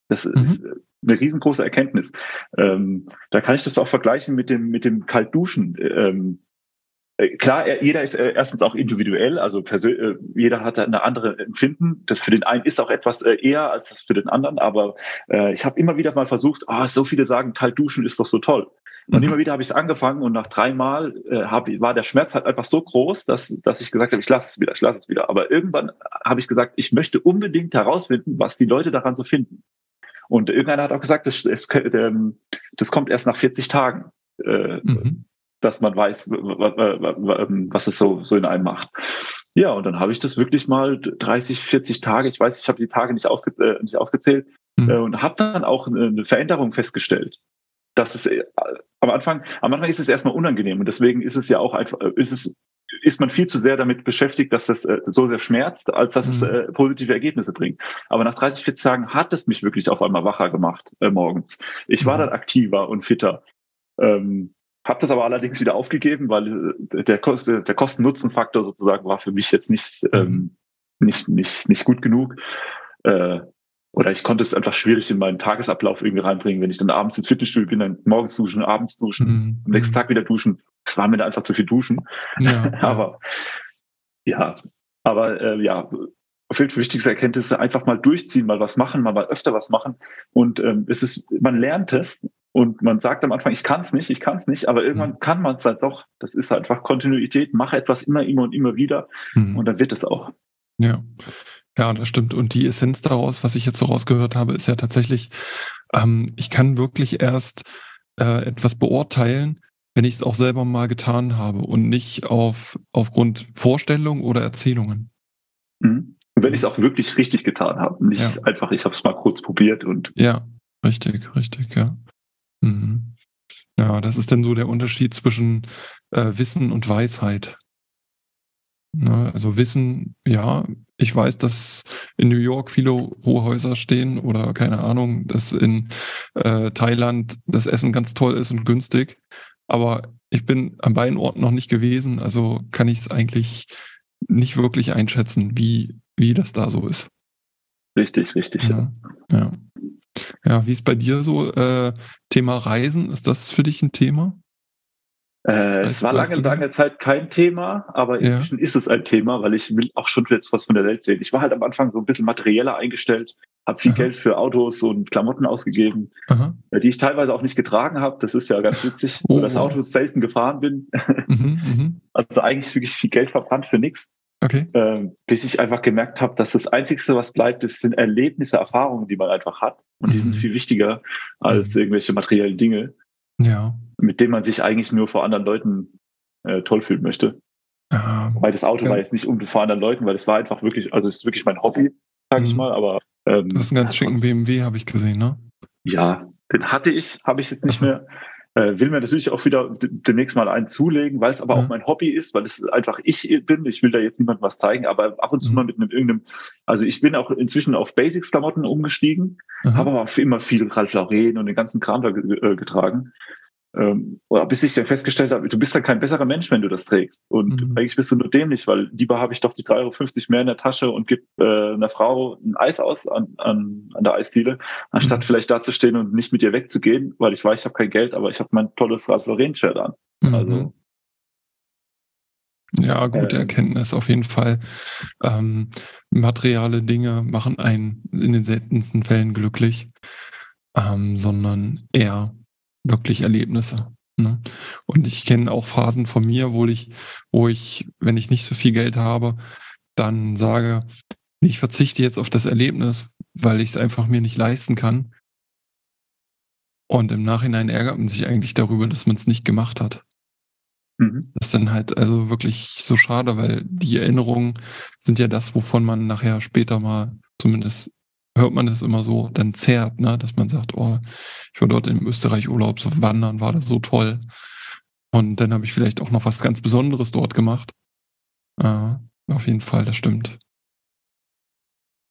Das mhm. ist eine riesengroße Erkenntnis. Ähm, da kann ich das auch vergleichen mit dem, mit dem Kaltduschen. Ähm, äh, klar, jeder ist äh, erstens auch individuell, also äh, jeder hat eine andere Empfinden. Das für den einen ist auch etwas eher als für den anderen, aber äh, ich habe immer wieder mal versucht, ah, so viele sagen, kalt duschen ist doch so toll. Und mhm. immer wieder habe ich es angefangen und nach dreimal äh, hab, war der Schmerz halt einfach so groß, dass, dass ich gesagt habe, ich lasse es wieder, ich lasse es wieder. Aber irgendwann habe ich gesagt, ich möchte unbedingt herausfinden, was die Leute daran so finden. Und irgendeiner hat auch gesagt, das, das, ähm, das kommt erst nach 40 Tagen, äh, mhm. Dass man weiß, was es so, so in einem macht. Ja, und dann habe ich das wirklich mal 30, 40 Tage, ich weiß, ich habe die Tage nicht, aufge äh, nicht aufgezählt, mhm. äh, und habe dann auch eine Veränderung festgestellt. Das ist äh, am Anfang, am Anfang ist es erstmal unangenehm und deswegen ist es ja auch einfach, ist es ist man viel zu sehr damit beschäftigt, dass das äh, so sehr schmerzt, als dass mhm. es äh, positive Ergebnisse bringt. Aber nach 30, 40 Tagen hat es mich wirklich auf einmal wacher gemacht äh, morgens. Ich war mhm. dann aktiver und fitter. Ähm, habe das aber allerdings wieder aufgegeben, weil äh, der, Kost, der Kosten-Nutzen-Faktor sozusagen war für mich jetzt nicht, mhm. ähm, nicht, nicht, nicht gut genug. Äh, oder ich konnte es einfach schwierig in meinen Tagesablauf irgendwie reinbringen, wenn ich dann abends ins Fitnessstudio bin, dann morgens duschen, abends duschen, mhm. am nächsten Tag wieder duschen. Es war mir da einfach zu viel duschen. Ja, aber ja, aber äh, ja, viel wichtigste Erkenntnisse einfach mal durchziehen, mal was machen, mal, mal öfter was machen. Und ähm, es ist, man lernt es und man sagt am Anfang, ich kann es nicht, ich kann es nicht, aber irgendwann mhm. kann man es halt doch. Das ist halt einfach Kontinuität, mache etwas immer, immer und immer wieder mhm. und dann wird es auch. Ja. Ja, das stimmt. Und die Essenz daraus, was ich jetzt so rausgehört habe, ist ja tatsächlich, ähm, ich kann wirklich erst äh, etwas beurteilen, wenn ich es auch selber mal getan habe und nicht auf, aufgrund Vorstellung oder Erzählungen. Mhm. Wenn ich es auch wirklich richtig getan habe, nicht ja. einfach, ich habe es mal kurz probiert und. Ja, richtig, richtig, ja. Mhm. Ja, das ist dann so der Unterschied zwischen äh, Wissen und Weisheit. Ne, also Wissen, ja, ich weiß, dass in New York viele hohe Häuser stehen oder keine Ahnung, dass in äh, Thailand das Essen ganz toll ist und günstig. Aber ich bin an beiden Orten noch nicht gewesen, also kann ich es eigentlich nicht wirklich einschätzen, wie, wie das da so ist. Richtig, richtig, ja. Ja, ja. Wie ist bei dir so äh, Thema Reisen? Ist das für dich ein Thema? Äh, es war lange, lange Zeit kein Thema, aber inzwischen ja. ist es ein Thema, weil ich will auch schon jetzt was von der Welt sehen. Ich war halt am Anfang so ein bisschen materieller eingestellt, habe viel Aha. Geld für Autos und Klamotten ausgegeben, Aha. Äh, die ich teilweise auch nicht getragen habe. Das ist ja ganz witzig, oh, dass Autos selten gefahren bin. Mhm, mhm, also eigentlich wirklich viel Geld verbrannt für nichts. Okay. Ähm, bis ich einfach gemerkt habe, dass das Einzige, was bleibt, ist, sind Erlebnisse, Erfahrungen, die man einfach hat. Und mhm. die sind mhm. viel wichtiger als mhm. irgendwelche materiellen Dinge. Ja mit dem man sich eigentlich nur vor anderen Leuten äh, toll fühlen möchte. Ähm, weil das Auto ja. war jetzt nicht um vor anderen Leuten, weil es war einfach wirklich, also es ist wirklich mein Hobby, sag ich mhm. mal, aber ähm, Du hast einen ganz schicken BMW, habe ich gesehen, ne? Ja, den hatte ich, habe ich jetzt nicht mehr. Äh, will mir natürlich auch wieder demnächst mal einen zulegen, weil es aber ja. auch mein Hobby ist, weil es einfach ich bin. Ich will da jetzt niemandem was zeigen, aber ab und zu mhm. mal mit einem irgendeinem, also ich bin auch inzwischen auf Basics-Klamotten umgestiegen, habe aber immer viel Ralph Lauren und den ganzen Kram da äh, getragen ähm, oder bis ich dann festgestellt habe, du bist ja kein besserer Mensch, wenn du das trägst. Und mhm. eigentlich bist du nur dämlich, weil lieber habe ich doch die 3,50 Euro mehr in der Tasche und gebe äh, einer Frau ein Eis aus an, an, an der Eisdiele, anstatt mhm. vielleicht da zu stehen und nicht mit ihr wegzugehen, weil ich weiß, ich habe kein Geld, aber ich habe mein tolles Ralph Lauren-Shirt an. Mhm. Also ja, gute ähm, Erkenntnis auf jeden Fall. Ähm, materiale Dinge machen einen in den seltensten Fällen glücklich, ähm, sondern eher wirklich Erlebnisse. Ne? Und ich kenne auch Phasen von mir, wo ich, wo ich, wenn ich nicht so viel Geld habe, dann sage, ich verzichte jetzt auf das Erlebnis, weil ich es einfach mir nicht leisten kann. Und im Nachhinein ärgert man sich eigentlich darüber, dass man es nicht gemacht hat. Mhm. Das ist dann halt also wirklich so schade, weil die Erinnerungen sind ja das, wovon man nachher später mal zumindest hört man das immer so, dann zerrt, ne? dass man sagt, oh, ich war dort in Österreich Urlaub, so wandern, war das so toll. Und dann habe ich vielleicht auch noch was ganz Besonderes dort gemacht. Äh, auf jeden Fall, das stimmt.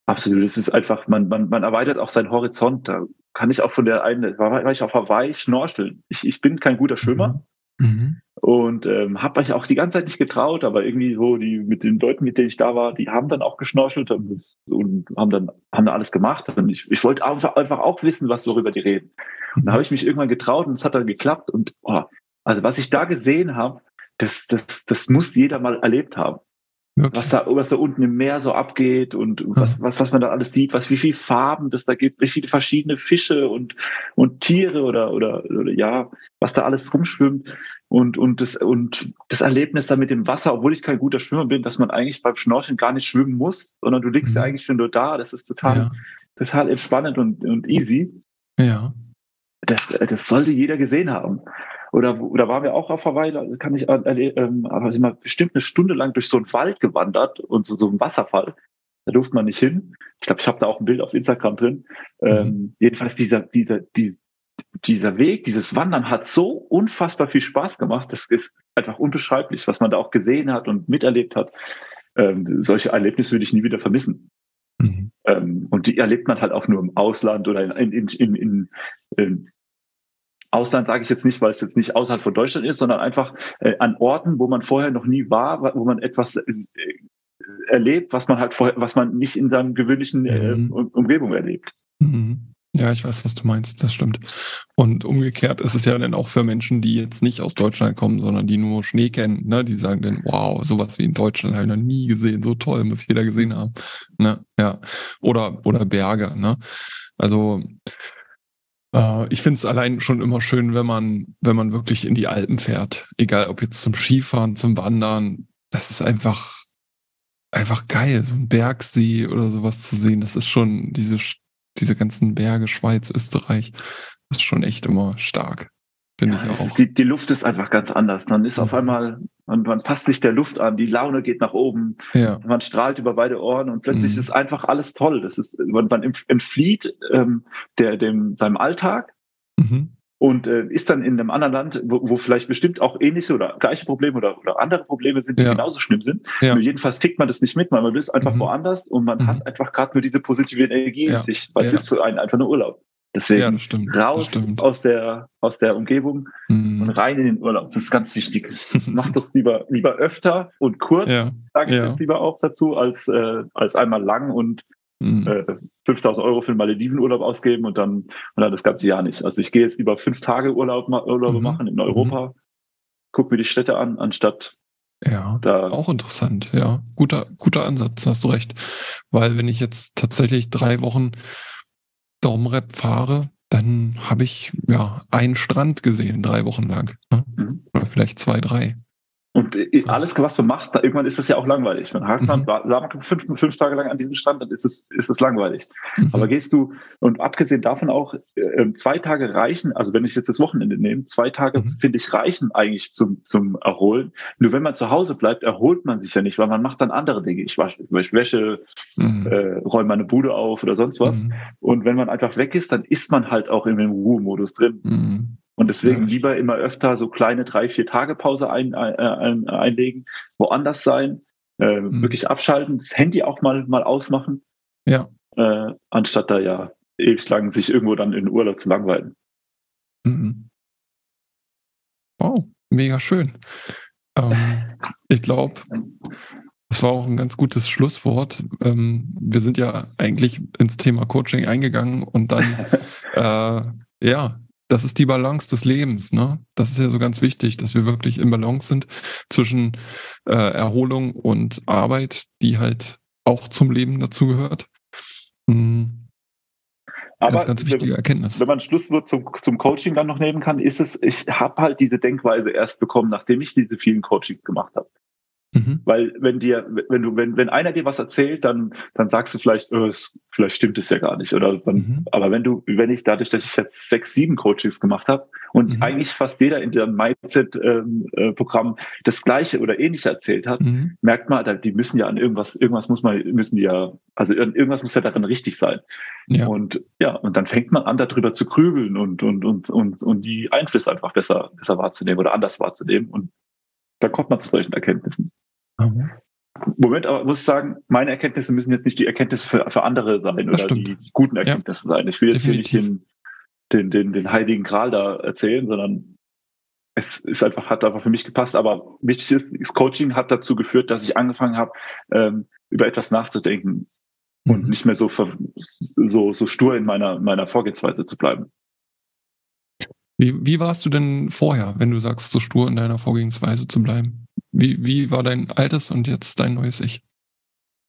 Absolut, es ist einfach, man, man, man erweitert auch seinen Horizont. Da kann ich auch von der einen, war, war ich auf Hawaii schnorcheln. Ich, ich bin kein guter Schwimmer. Mhm. Mhm. Und ähm, habe mich auch die ganze Zeit nicht getraut, aber irgendwie so die mit den Leuten, mit denen ich da war, die haben dann auch geschnorchelt und, und haben dann haben da alles gemacht. Und ich, ich wollte einfach, einfach auch wissen, was worüber die reden. Und da habe ich mich irgendwann getraut und es hat dann geklappt. Und oh, also was ich da gesehen habe, das, das, das muss jeder mal erlebt haben. Okay. Was da, was da unten im Meer so abgeht und was, was, was man da alles sieht, was, wie viele Farben das da gibt, wie viele verschiedene Fische und, und Tiere oder, oder, oder ja, was da alles rumschwimmt und, und das, und das Erlebnis da mit dem Wasser, obwohl ich kein guter Schwimmer bin, dass man eigentlich beim Schnorcheln gar nicht schwimmen muss, sondern du liegst mhm. ja eigentlich schon nur da. Das ist total, ja. total entspannend und, und easy. Ja. Das, das sollte jeder gesehen haben. Oder, oder waren wir auch auf Hawaii, da kann ich, äh, ähm, aber sind wir bestimmt eine Stunde lang durch so einen Wald gewandert und so, so einen Wasserfall. Da durfte man nicht hin. Ich glaube, ich habe da auch ein Bild auf Instagram drin. Mhm. Ähm, jedenfalls dieser, dieser, dieser, dieser Weg, dieses Wandern hat so unfassbar viel Spaß gemacht. Das ist einfach unbeschreiblich, was man da auch gesehen hat und miterlebt hat. Ähm, solche Erlebnisse würde ich nie wieder vermissen. Mhm. Ähm, und die erlebt man halt auch nur im Ausland oder in, in, in, in Ausland sage ich jetzt nicht, weil es jetzt nicht außerhalb von Deutschland ist, sondern einfach äh, an Orten, wo man vorher noch nie war, wo man etwas äh, erlebt, was man halt vorher, was man nicht in seinem gewöhnlichen äh, mhm. Umgebung erlebt. Mhm. Ja, ich weiß, was du meinst, das stimmt. Und umgekehrt ist es ja dann auch für Menschen, die jetzt nicht aus Deutschland kommen, sondern die nur Schnee kennen, ne? die sagen dann, wow, sowas wie in Deutschland habe ich noch nie gesehen, so toll, muss jeder gesehen haben. Ne? Ja. Oder, oder Berge, ne? Also äh, ich finde es allein schon immer schön, wenn man, wenn man wirklich in die Alpen fährt. Egal ob jetzt zum Skifahren, zum Wandern. Das ist einfach, einfach geil, so ein Bergsee oder sowas zu sehen. Das ist schon diese, diese ganzen Berge, Schweiz, Österreich. Das ist schon echt immer stark. Finde ja, ich auch. Die, die Luft ist einfach ganz anders. Dann ist mhm. auf einmal, man, man passt sich der Luft an, die Laune geht nach oben, ja. man strahlt über beide Ohren und plötzlich mhm. ist einfach alles toll. Das ist, man, man entflieht ähm, der, dem, seinem Alltag. Mhm und äh, ist dann in einem anderen Land, wo, wo vielleicht bestimmt auch ähnliche oder gleiche Probleme oder, oder andere Probleme sind, die ja. genauso schlimm sind. Ja. Nur jedenfalls kriegt man das nicht mit, weil man ist einfach mhm. woanders und man mhm. hat einfach gerade nur diese positive Energie in sich, weil es ist für einen einfach nur Urlaub. Deswegen stimmt, raus aus der aus der Umgebung mhm. und rein in den Urlaub. Das ist ganz wichtig. Macht das lieber lieber öfter und kurz, ja. sage ich ja. jetzt lieber auch dazu, als äh, als einmal lang und mhm. äh, 5000 Euro für einen Maledivenurlaub ausgeben und dann, und dann das ganze Jahr nicht. Also ich gehe jetzt lieber fünf Tage Urlaub, Urlaube mhm. machen in Europa, mhm. guck mir die Städte an, anstatt ja, da auch interessant, ja. Guter, guter Ansatz, hast du recht. Weil wenn ich jetzt tatsächlich drei Wochen Domrep fahre, dann habe ich ja einen Strand gesehen, drei Wochen lang. Ne? Mhm. Oder vielleicht zwei, drei. Und alles, was man macht, irgendwann ist es ja auch langweilig. Man hakt man, mhm. fünf, fünf Tage lang an diesem Strand, dann ist es, ist es langweilig. Mhm. Aber gehst du, und abgesehen davon auch, äh, zwei Tage reichen, also wenn ich jetzt das Wochenende nehme, zwei Tage, mhm. finde ich, reichen eigentlich zum, zum Erholen. Nur wenn man zu Hause bleibt, erholt man sich ja nicht, weil man macht dann andere Dinge. Ich wasche, ich Wäsche, mhm. äh, räume meine Bude auf oder sonst was. Mhm. Und wenn man einfach weg ist, dann ist man halt auch in dem Ruhemodus drin. Und deswegen ja, lieber immer öfter so kleine drei, vier Tage Pause ein, ein, einlegen, woanders sein, äh, mhm. wirklich abschalten, das Handy auch mal, mal ausmachen. Ja. Äh, anstatt da ja ewig lang sich irgendwo dann in Urlaub zu langweilen. Mhm. Wow, mega schön. Ähm, ich glaube, das war auch ein ganz gutes Schlusswort. Ähm, wir sind ja eigentlich ins Thema Coaching eingegangen und dann, äh, ja, das ist die Balance des Lebens. Ne? Das ist ja so ganz wichtig, dass wir wirklich im Balance sind zwischen äh, Erholung und Arbeit, die halt auch zum Leben dazugehört. Mhm. Aber ganz, ganz wichtige Erkenntnis. Wenn man Schlusswort zum, zum Coaching dann noch nehmen kann, ist es, ich habe halt diese Denkweise erst bekommen, nachdem ich diese vielen Coachings gemacht habe. Mhm. Weil wenn dir, wenn du, wenn, wenn einer dir was erzählt, dann, dann sagst du vielleicht, oh, es, vielleicht stimmt es ja gar nicht. Oder dann, mhm. aber wenn du, wenn ich dadurch, dass ich jetzt sechs, sieben Coachings gemacht habe und mhm. eigentlich fast jeder in dem Mindset-Programm ähm, äh, das gleiche oder ähnliche erzählt hat, mhm. merkt man, die müssen ja an irgendwas, irgendwas muss man, müssen die ja, also irgendwas muss ja darin richtig sein. Ja. Und ja, und dann fängt man an, darüber zu grübeln und, und, und, und, und die Einflüsse einfach besser, besser wahrzunehmen oder anders wahrzunehmen. Und da kommt man zu solchen Erkenntnissen. Mhm. Moment, aber muss ich sagen, meine Erkenntnisse müssen jetzt nicht die Erkenntnisse für, für andere sein oder die, die, guten Erkenntnisse ja. sein. Ich will jetzt Definitiv. hier nicht den, den, den, den heiligen Gral da erzählen, sondern es ist einfach, hat einfach für mich gepasst. Aber wichtig ist, das Coaching hat dazu geführt, dass ich angefangen habe, ähm, über etwas nachzudenken mhm. und nicht mehr so, so, so stur in meiner, meiner Vorgehensweise zu bleiben. Wie, wie warst du denn vorher, wenn du sagst, so stur in deiner Vorgehensweise zu bleiben? Wie, wie war dein altes und jetzt dein neues Ich?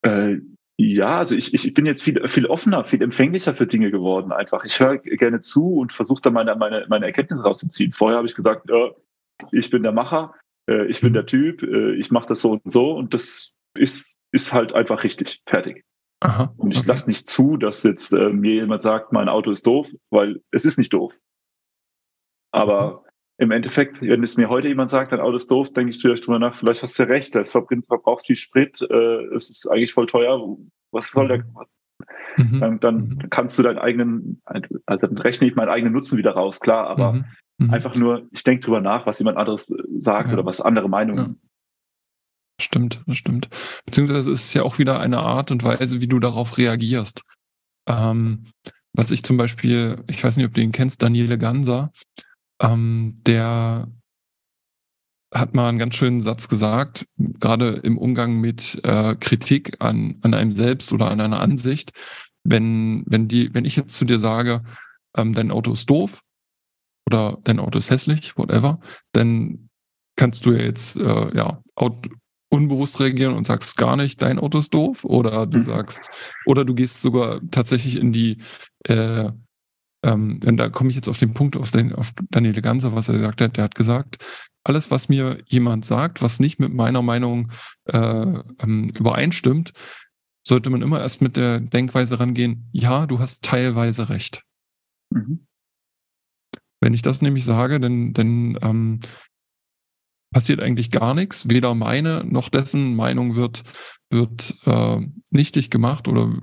Äh, ja, also ich, ich bin jetzt viel, viel offener, viel empfänglicher für Dinge geworden einfach. Ich höre gerne zu und versuche da meine, meine, meine Erkenntnisse rauszuziehen. Vorher habe ich gesagt, äh, ich bin der Macher, äh, ich bin mhm. der Typ, äh, ich mache das so und so und das ist, ist halt einfach richtig, fertig. Aha, und ich okay. lasse nicht zu, dass jetzt äh, mir jemand sagt, mein Auto ist doof, weil es ist nicht doof. Aber mhm. Im Endeffekt, wenn es mir heute jemand sagt, dein Auto ist doof, denke ich vielleicht drüber nach, vielleicht hast du recht, es verbraucht viel Sprit, äh, es ist eigentlich voll teuer, was soll der mhm. Dann, dann mhm. kannst du deinen eigenen, also dann rechne ich meinen eigenen Nutzen wieder raus, klar, aber mhm. mhm. einfach nur, ich denke drüber nach, was jemand anderes sagt ja. oder was andere Meinungen. Ja. Stimmt, das stimmt. Beziehungsweise ist es ja auch wieder eine Art und Weise, wie du darauf reagierst. Ähm, was ich zum Beispiel, ich weiß nicht, ob du ihn kennst, Daniele Ganser, ähm, der hat mal einen ganz schönen Satz gesagt, gerade im Umgang mit äh, Kritik an, an einem selbst oder an einer Ansicht. Wenn, wenn, die, wenn ich jetzt zu dir sage, ähm, dein Auto ist doof oder dein Auto ist hässlich, whatever, dann kannst du ja jetzt äh, ja, unbewusst reagieren und sagst gar nicht, dein Auto ist doof, oder du mhm. sagst, oder du gehst sogar tatsächlich in die äh, ähm, denn da komme ich jetzt auf den Punkt, auf, den, auf Daniel Ganser, was er gesagt hat. Der hat gesagt, alles, was mir jemand sagt, was nicht mit meiner Meinung äh, ähm, übereinstimmt, sollte man immer erst mit der Denkweise rangehen, ja, du hast teilweise recht. Mhm. Wenn ich das nämlich sage, dann, dann ähm, passiert eigentlich gar nichts. Weder meine noch dessen Meinung wird, wird äh, nichtig gemacht oder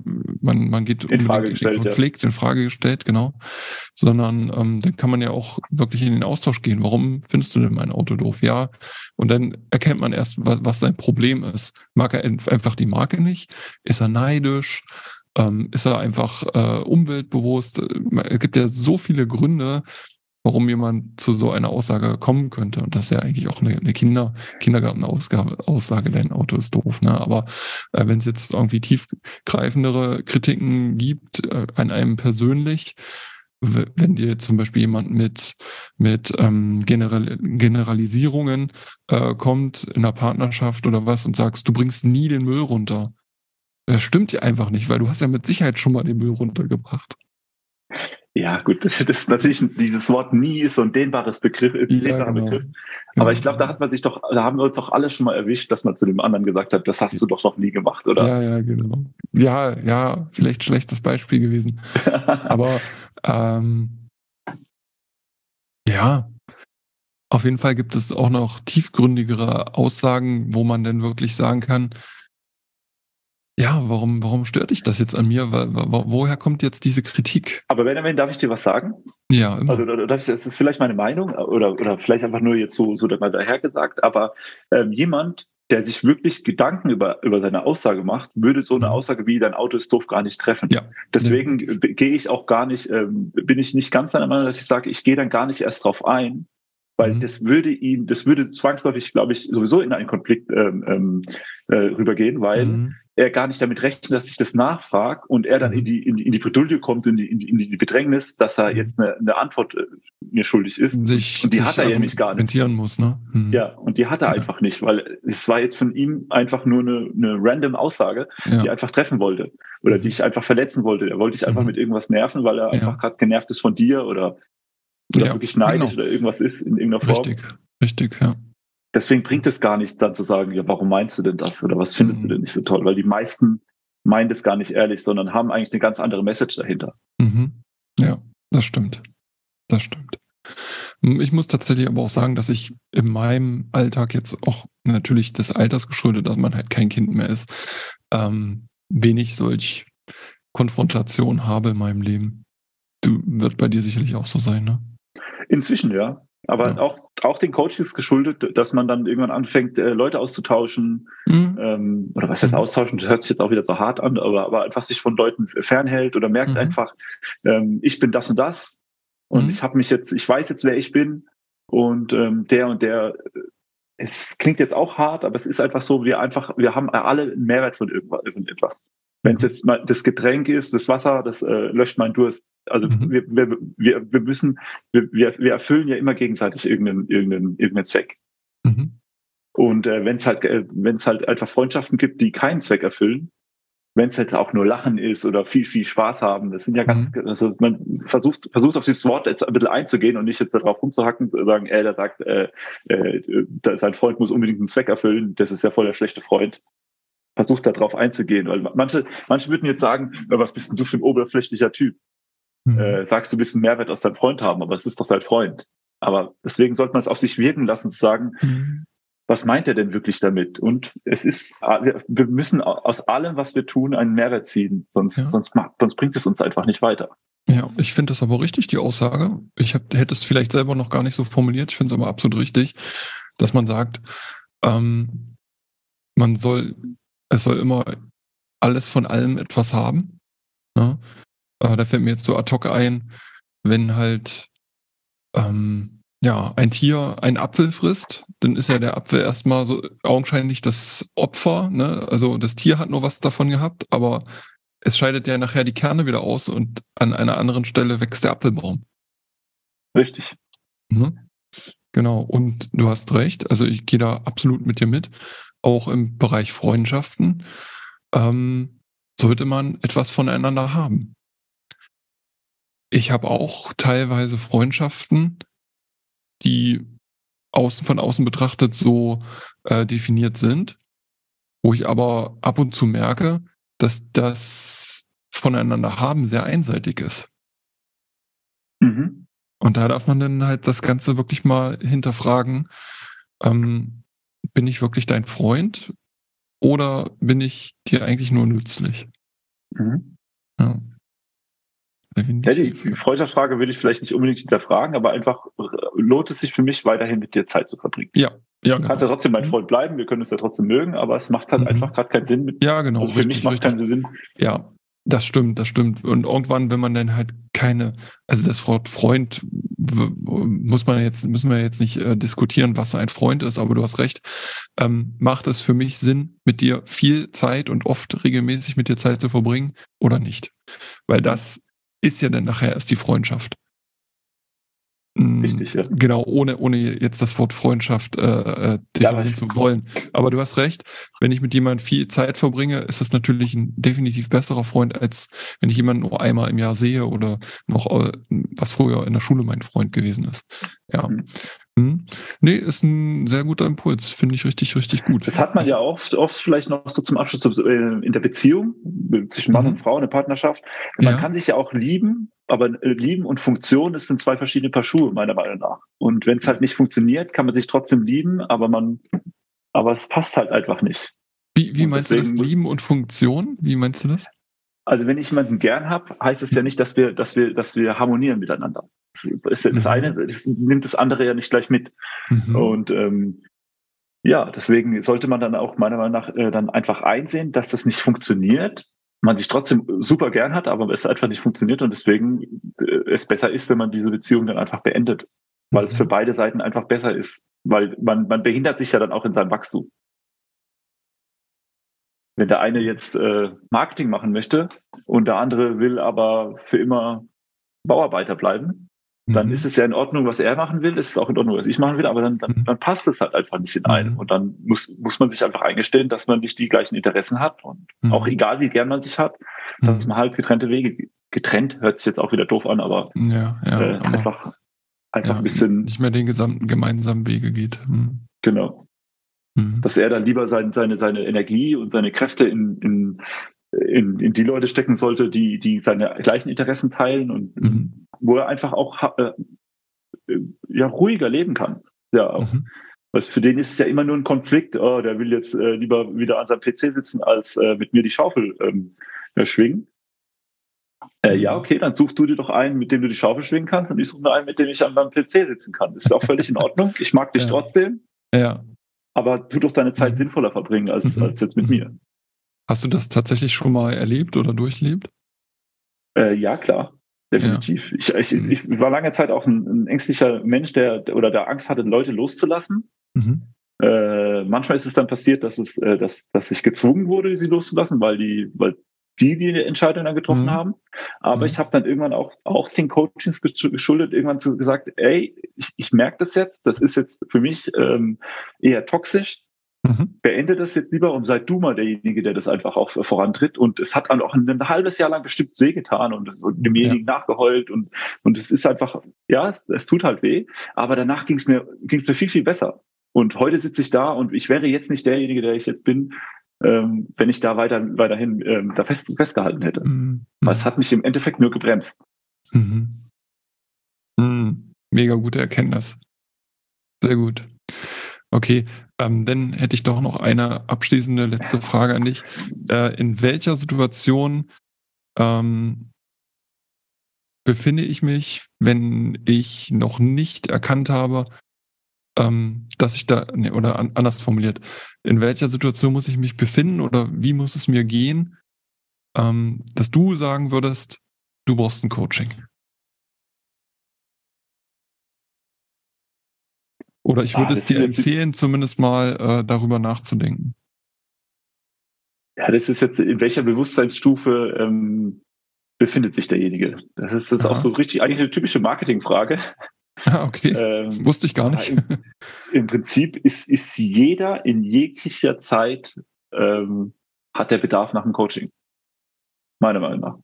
man, man geht in Frage gestellt, den Konflikt ja. in Frage gestellt, genau. Sondern ähm, dann kann man ja auch wirklich in den Austausch gehen. Warum findest du denn mein Auto doof? Ja. Und dann erkennt man erst, was, was sein Problem ist. Mag er einfach die Marke nicht? Ist er neidisch? Ähm, ist er einfach äh, umweltbewusst? Es gibt ja so viele Gründe, warum jemand zu so einer Aussage kommen könnte. Und das ist ja eigentlich auch eine, eine Kinder, Kindergartenaussage, dein Auto ist doof. Ne? Aber äh, wenn es jetzt irgendwie tiefgreifendere Kritiken gibt äh, an einem persönlich, wenn dir zum Beispiel jemand mit, mit ähm, General, Generalisierungen äh, kommt in einer Partnerschaft oder was und sagst, du bringst nie den Müll runter. Das stimmt ja einfach nicht, weil du hast ja mit Sicherheit schon mal den Müll runtergebracht. Ja, gut, das ist natürlich dieses Wort nie ist so ein dehnbares Begriff, ein ja, genau. Begriff. Aber genau. ich glaube, da hat man sich doch, da haben wir uns doch alle schon mal erwischt, dass man zu dem anderen gesagt hat, das hast du doch noch nie gemacht, oder? Ja, ja, genau. Ja, ja, vielleicht schlechtes Beispiel gewesen. Aber ähm, ja, auf jeden Fall gibt es auch noch tiefgründigere Aussagen, wo man dann wirklich sagen kann, ja, warum, warum stört dich das jetzt an mir? Woher kommt jetzt diese Kritik? Aber Benjamin, darf ich dir was sagen? Ja. Immer. Also das ist vielleicht meine Meinung oder, oder vielleicht einfach nur jetzt so, so mal dahergesagt, aber ähm, jemand, der sich wirklich Gedanken über, über seine Aussage macht, würde so eine mhm. Aussage wie dein Auto ist doof gar nicht treffen. Ja. Deswegen ja. gehe ich auch gar nicht, ähm, bin ich nicht ganz der Meinung, dass ich sage, ich gehe dann gar nicht erst drauf ein, weil mhm. das würde ihn, das würde zwangsläufig, glaube ich, sowieso in einen Konflikt ähm, ähm, äh, rübergehen, weil mhm er gar nicht damit rechnet, dass ich das nachfrage und er dann in mhm. die, in die, in die Bredouille kommt, in die, in die, in die Bedrängnis, dass er mhm. jetzt eine, eine Antwort äh, mir schuldig ist. Sich, und die hat er ja nicht gar nicht. muss, ne? Mhm. Ja, und die hat er ja. einfach nicht, weil es war jetzt von ihm einfach nur eine, eine random Aussage, ja. die er einfach treffen wollte oder mhm. die ich einfach verletzen wollte. Er wollte dich einfach mit irgendwas nerven, weil er ja. einfach gerade genervt ist von dir oder, oder wirklich neidisch genau. oder irgendwas ist in irgendeiner Form. Richtig, richtig, ja deswegen bringt es gar nichts, dann zu sagen, ja, warum meinst du denn das oder was findest mhm. du denn nicht so toll? Weil die meisten meinen das gar nicht ehrlich, sondern haben eigentlich eine ganz andere Message dahinter. Mhm. Ja, das stimmt. Das stimmt. Ich muss tatsächlich aber auch sagen, dass ich in meinem Alltag jetzt auch natürlich des Alters geschuldet, dass man halt kein Kind mehr ist, ähm, wenig solch Konfrontation habe in meinem Leben. Du wird bei dir sicherlich auch so sein, ne? Inzwischen ja. Aber ja. auch, auch den Coaches geschuldet, dass man dann irgendwann anfängt, äh, Leute auszutauschen. Mhm. Ähm, oder was heißt mhm. austauschen? Das hört sich jetzt auch wieder so hart an, aber, aber einfach sich von Leuten fernhält oder merkt mhm. einfach, ähm, ich bin das und das. Und mhm. ich habe mich jetzt, ich weiß jetzt, wer ich bin. Und ähm, der und der, äh, es klingt jetzt auch hart, aber es ist einfach so, wir einfach, wir haben alle einen Mehrwert von irgendwas. Wenn es jetzt mal das Getränk ist, das Wasser, das äh, löscht meinen Durst. Also mhm. wir, wir, wir, wir müssen, wir, wir erfüllen ja immer gegenseitig irgendeinen, irgendeinen, irgendeinen Zweck. Mhm. Und äh, wenn es halt, äh, wenn es halt einfach Freundschaften gibt, die keinen Zweck erfüllen, wenn es halt auch nur Lachen ist oder viel, viel Spaß haben, das sind ja ganz, mhm. also man versucht, versucht auf dieses Wort jetzt ein bisschen einzugehen und nicht jetzt darauf rumzuhacken, sagen, äh, der sagt, äh, äh, sein Freund muss unbedingt einen Zweck erfüllen, das ist ja voll der schlechte Freund versucht darauf einzugehen, weil manche, manche würden jetzt sagen, was bist denn du für ein oberflächlicher Typ? Mhm. Äh, sagst du, bist einen Mehrwert aus deinem Freund haben, aber es ist doch dein Freund. Aber deswegen sollte man es auf sich wirken lassen, zu sagen, mhm. was meint er denn wirklich damit? Und es ist, wir müssen aus allem, was wir tun, einen Mehrwert ziehen, sonst, ja. sonst, sonst bringt es uns einfach nicht weiter. Ja, ich finde das aber richtig, die Aussage. Ich hab, hätte es vielleicht selber noch gar nicht so formuliert. Ich finde es aber absolut richtig, dass man sagt, ähm, man soll es soll immer alles von allem etwas haben. Ne? Aber da fällt mir jetzt so ad hoc ein, wenn halt ähm, ja, ein Tier einen Apfel frisst, dann ist ja der Apfel erstmal so augenscheinlich das Opfer. Ne? Also das Tier hat nur was davon gehabt, aber es scheidet ja nachher die Kerne wieder aus und an einer anderen Stelle wächst der Apfelbaum. Richtig. Mhm. Genau, und du hast recht, also ich gehe da absolut mit dir mit auch im Bereich Freundschaften, ähm, sollte man etwas voneinander haben. Ich habe auch teilweise Freundschaften, die außen von außen betrachtet so äh, definiert sind, wo ich aber ab und zu merke, dass das voneinander haben sehr einseitig ist. Mhm. Und da darf man dann halt das Ganze wirklich mal hinterfragen. Ähm, bin ich wirklich dein Freund oder bin ich dir eigentlich nur nützlich? Mhm. Ja. Ja, die Freundschaftsfrage würde ich vielleicht nicht unbedingt hinterfragen, aber einfach äh, lohnt es sich für mich weiterhin mit dir Zeit zu verbringen. Ja. ja du kannst ja trotzdem mein mhm. Freund bleiben, wir können es ja trotzdem mögen, aber es macht halt mhm. einfach gerade keinen Sinn. Mit, ja, genau. Also für richtig, mich macht keinen Sinn. Ja, das stimmt, das stimmt. Und irgendwann, wenn man dann halt keine, also das Wort Freund muss man jetzt, müssen wir jetzt nicht äh, diskutieren, was ein Freund ist, aber du hast recht. Ähm, macht es für mich Sinn, mit dir viel Zeit und oft regelmäßig mit dir Zeit zu verbringen oder nicht? Weil das ist ja dann nachher erst die Freundschaft. Mm, Richtig, ja. Genau, ohne, ohne jetzt das Wort Freundschaft äh, äh definieren ja, zu wollen. Aber du hast recht, wenn ich mit jemandem viel Zeit verbringe, ist das natürlich ein definitiv besserer Freund, als wenn ich jemanden nur einmal im Jahr sehe oder noch, äh, was früher in der Schule mein Freund gewesen ist. Ja. Mhm. Hm. Nee, ist ein sehr guter Impuls, finde ich richtig, richtig gut. Das hat man ja oft, oft vielleicht noch so zum Abschluss äh, in der Beziehung zwischen Mann mhm. und Frau, eine Partnerschaft. Man ja. kann sich ja auch lieben, aber äh, lieben und Funktion, das sind zwei verschiedene Paar Schuhe, meiner Meinung nach. Und wenn es halt nicht funktioniert, kann man sich trotzdem lieben, aber man, aber es passt halt einfach nicht. Wie, wie meinst du das Lieben und Funktion? Wie meinst du das? Also wenn ich jemanden gern habe, heißt es ja nicht, dass wir, dass wir, dass wir harmonieren miteinander. Das, das mhm. eine das nimmt das andere ja nicht gleich mit. Mhm. Und ähm, ja, deswegen sollte man dann auch meiner Meinung nach äh, dann einfach einsehen, dass das nicht funktioniert. Man sich trotzdem super gern hat, aber es einfach nicht funktioniert und deswegen äh, es besser ist, wenn man diese Beziehung dann einfach beendet, weil mhm. es für beide Seiten einfach besser ist, weil man man behindert sich ja dann auch in seinem Wachstum. Wenn der eine jetzt äh, Marketing machen möchte und der andere will aber für immer Bauarbeiter bleiben, dann mhm. ist es ja in Ordnung, was er machen will, ist es auch in Ordnung, was ich machen will, aber dann, dann, mhm. dann passt es halt einfach nicht in einem. Mhm. Und dann muss, muss man sich einfach eingestehen, dass man nicht die gleichen Interessen hat und mhm. auch egal, wie gern man sich hat, dass mhm. man halt getrennte Wege, getrennt hört sich jetzt auch wieder doof an, aber, ja, ja, äh, einfach, einfach ja, ein bisschen. Nicht mehr den gesamten gemeinsamen Wege geht. Mhm. Genau. Mhm. Dass er dann lieber sein, seine, seine Energie und seine Kräfte in, in, in, in die Leute stecken sollte, die, die seine gleichen Interessen teilen und mhm. wo er einfach auch äh, ja, ruhiger leben kann. Ja, auch. Mhm. Weil für den ist es ja immer nur ein Konflikt, oh, der will jetzt äh, lieber wieder an seinem PC sitzen, als äh, mit mir die Schaufel ähm, schwingen. Äh, ja, okay, dann suchst du dir doch einen, mit dem du die Schaufel schwingen kannst, und ich suche mir einen, mit dem ich an meinem PC sitzen kann. Das ist auch völlig in Ordnung. Ich mag dich ja. trotzdem. Ja aber tu doch deine Zeit mhm. sinnvoller verbringen als, mhm. als jetzt mit mir. Hast du das tatsächlich schon mal erlebt oder durchlebt? Äh, ja, klar. Definitiv. Ja. Ich, ich, mhm. ich, war lange Zeit auch ein, ein, ängstlicher Mensch, der oder der Angst hatte, Leute loszulassen. Mhm. Äh, manchmal ist es dann passiert, dass es, äh, dass, dass ich gezwungen wurde, sie loszulassen, weil die, weil die die Entscheidung dann getroffen mhm. haben. Aber mhm. ich habe dann irgendwann auch, auch den Coachings geschuldet, irgendwann zu gesagt, ey, ich, ich merke das jetzt, das ist jetzt für mich ähm, eher toxisch. Mhm. Beende das jetzt lieber und sei du mal derjenige, der das einfach auch vorantritt. Und es hat dann auch ein, ein halbes Jahr lang bestimmt weh getan und, und demjenigen ja. nachgeheult und, und es ist einfach, ja, es, es tut halt weh. Aber danach ging es mir, ging es mir viel, viel besser. Und heute sitze ich da und ich wäre jetzt nicht derjenige, der ich jetzt bin, ähm, wenn ich da weiter, weiterhin ähm, da fest, festgehalten hätte. Mhm. Weil es hat mich im Endeffekt nur gebremst. Mhm. Mhm. Mega gute Erkenntnis. Sehr gut. Okay, ähm, dann hätte ich doch noch eine abschließende letzte Frage an dich. Äh, in welcher Situation ähm, befinde ich mich, wenn ich noch nicht erkannt habe, ähm, dass ich da, nee, oder an, anders formuliert, in welcher Situation muss ich mich befinden oder wie muss es mir gehen, ähm, dass du sagen würdest, du brauchst ein Coaching? Oder ich würde ah, es dir empfehlen, zumindest mal äh, darüber nachzudenken. Ja, das ist jetzt, in welcher Bewusstseinsstufe ähm, befindet sich derjenige? Das ist jetzt Aha. auch so richtig, eigentlich eine typische Marketingfrage. Ah, okay. Ähm, Wusste ich gar nicht. Im, Im, Prinzip ist, ist jeder in jeglicher Zeit ähm, hat der Bedarf nach einem Coaching. Meiner Meinung nach.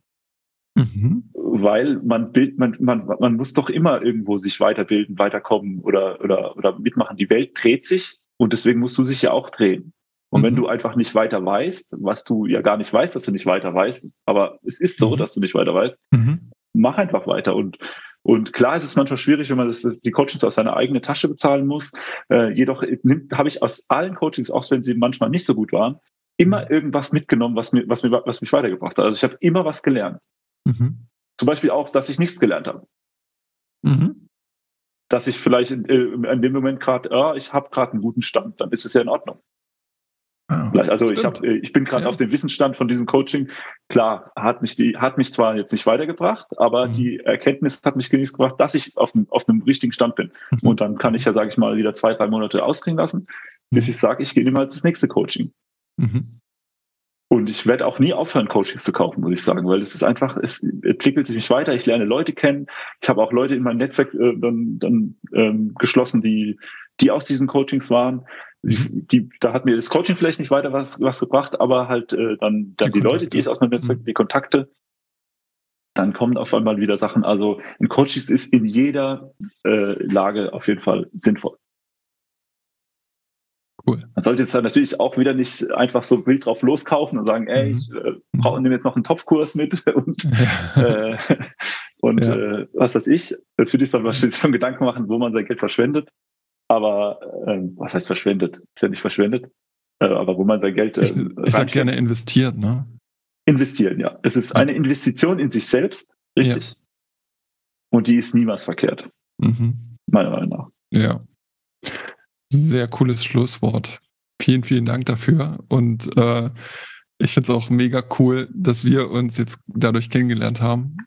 Mhm. Weil man, bild, man, man, man muss doch immer irgendwo sich weiterbilden, weiterkommen oder, oder, oder mitmachen. Die Welt dreht sich und deswegen musst du sich ja auch drehen. Und mhm. wenn du einfach nicht weiter weißt, was du ja gar nicht weißt, dass du nicht weiter weißt, aber es ist so, mhm. dass du nicht weiter weißt, mhm. mach einfach weiter und Und klar ist es manchmal schwierig, wenn man das, die Coachings aus seiner eigenen Tasche bezahlen muss. Äh, jedoch habe ich aus allen Coachings, auch wenn sie manchmal nicht so gut waren, immer mhm. irgendwas mitgenommen, was, mir, was, mir, was mich weitergebracht hat. Also ich habe immer was gelernt. Mhm. Zum Beispiel auch, dass ich nichts gelernt habe. Mhm. Dass ich vielleicht in, äh, in dem Moment gerade, ja, ich habe gerade einen guten Stand, dann ist es ja in Ordnung. Ah, also ich, hab, äh, ich bin gerade ja. auf dem Wissensstand von diesem Coaching. Klar, hat mich die, hat mich zwar jetzt nicht weitergebracht, aber mhm. die Erkenntnis hat mich genügend gebracht, dass ich auf, dem, auf einem richtigen Stand bin. Mhm. Und dann kann ich ja, sage ich mal, wieder zwei, drei Monate ausklingen lassen, bis mhm. ich sage, ich gehe mal das nächste Coaching. Mhm. Und ich werde auch nie aufhören, Coachings zu kaufen, muss ich sagen, weil es ist einfach, es entwickelt sich weiter. Ich lerne Leute kennen. Ich habe auch Leute in meinem Netzwerk äh, dann, dann ähm, geschlossen, die, die aus diesen Coachings waren. Die, da hat mir das Coaching vielleicht nicht weiter was, was gebracht, aber halt äh, dann, dann die, die Leute, die es aus meinem Netzwerk, die Kontakte, dann kommen auf einmal wieder Sachen. Also ein Coaching ist in jeder äh, Lage auf jeden Fall sinnvoll. Cool. Man sollte jetzt dann natürlich auch wieder nicht einfach so wild drauf loskaufen und sagen, ey, mhm. ich äh, brauche nehme jetzt noch einen Topfkurs mit und, äh, und ja. äh, was weiß ich. Natürlich soll man sich schon Gedanken machen, wo man sein Geld verschwendet. Aber ähm, was heißt verschwendet? Ist ja nicht verschwendet. Äh, aber wo man sein Geld. Äh, ich ich sag gerne investiert, ne? Investieren, ja. Es ist eine Investition in sich selbst, richtig. Ja. Und die ist niemals verkehrt. Mhm. Meiner Meinung nach. Ja. Sehr cooles Schlusswort. Vielen, vielen Dank dafür. Und äh, ich finde es auch mega cool, dass wir uns jetzt dadurch kennengelernt haben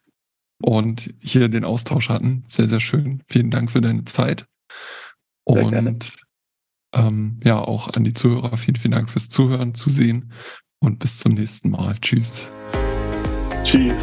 und hier den Austausch hatten. Sehr, sehr schön. Vielen Dank für deine Zeit. Sehr und ähm, ja, auch an die Zuhörer, vielen, vielen Dank fürs Zuhören, Zusehen und bis zum nächsten Mal. Tschüss. Tschüss.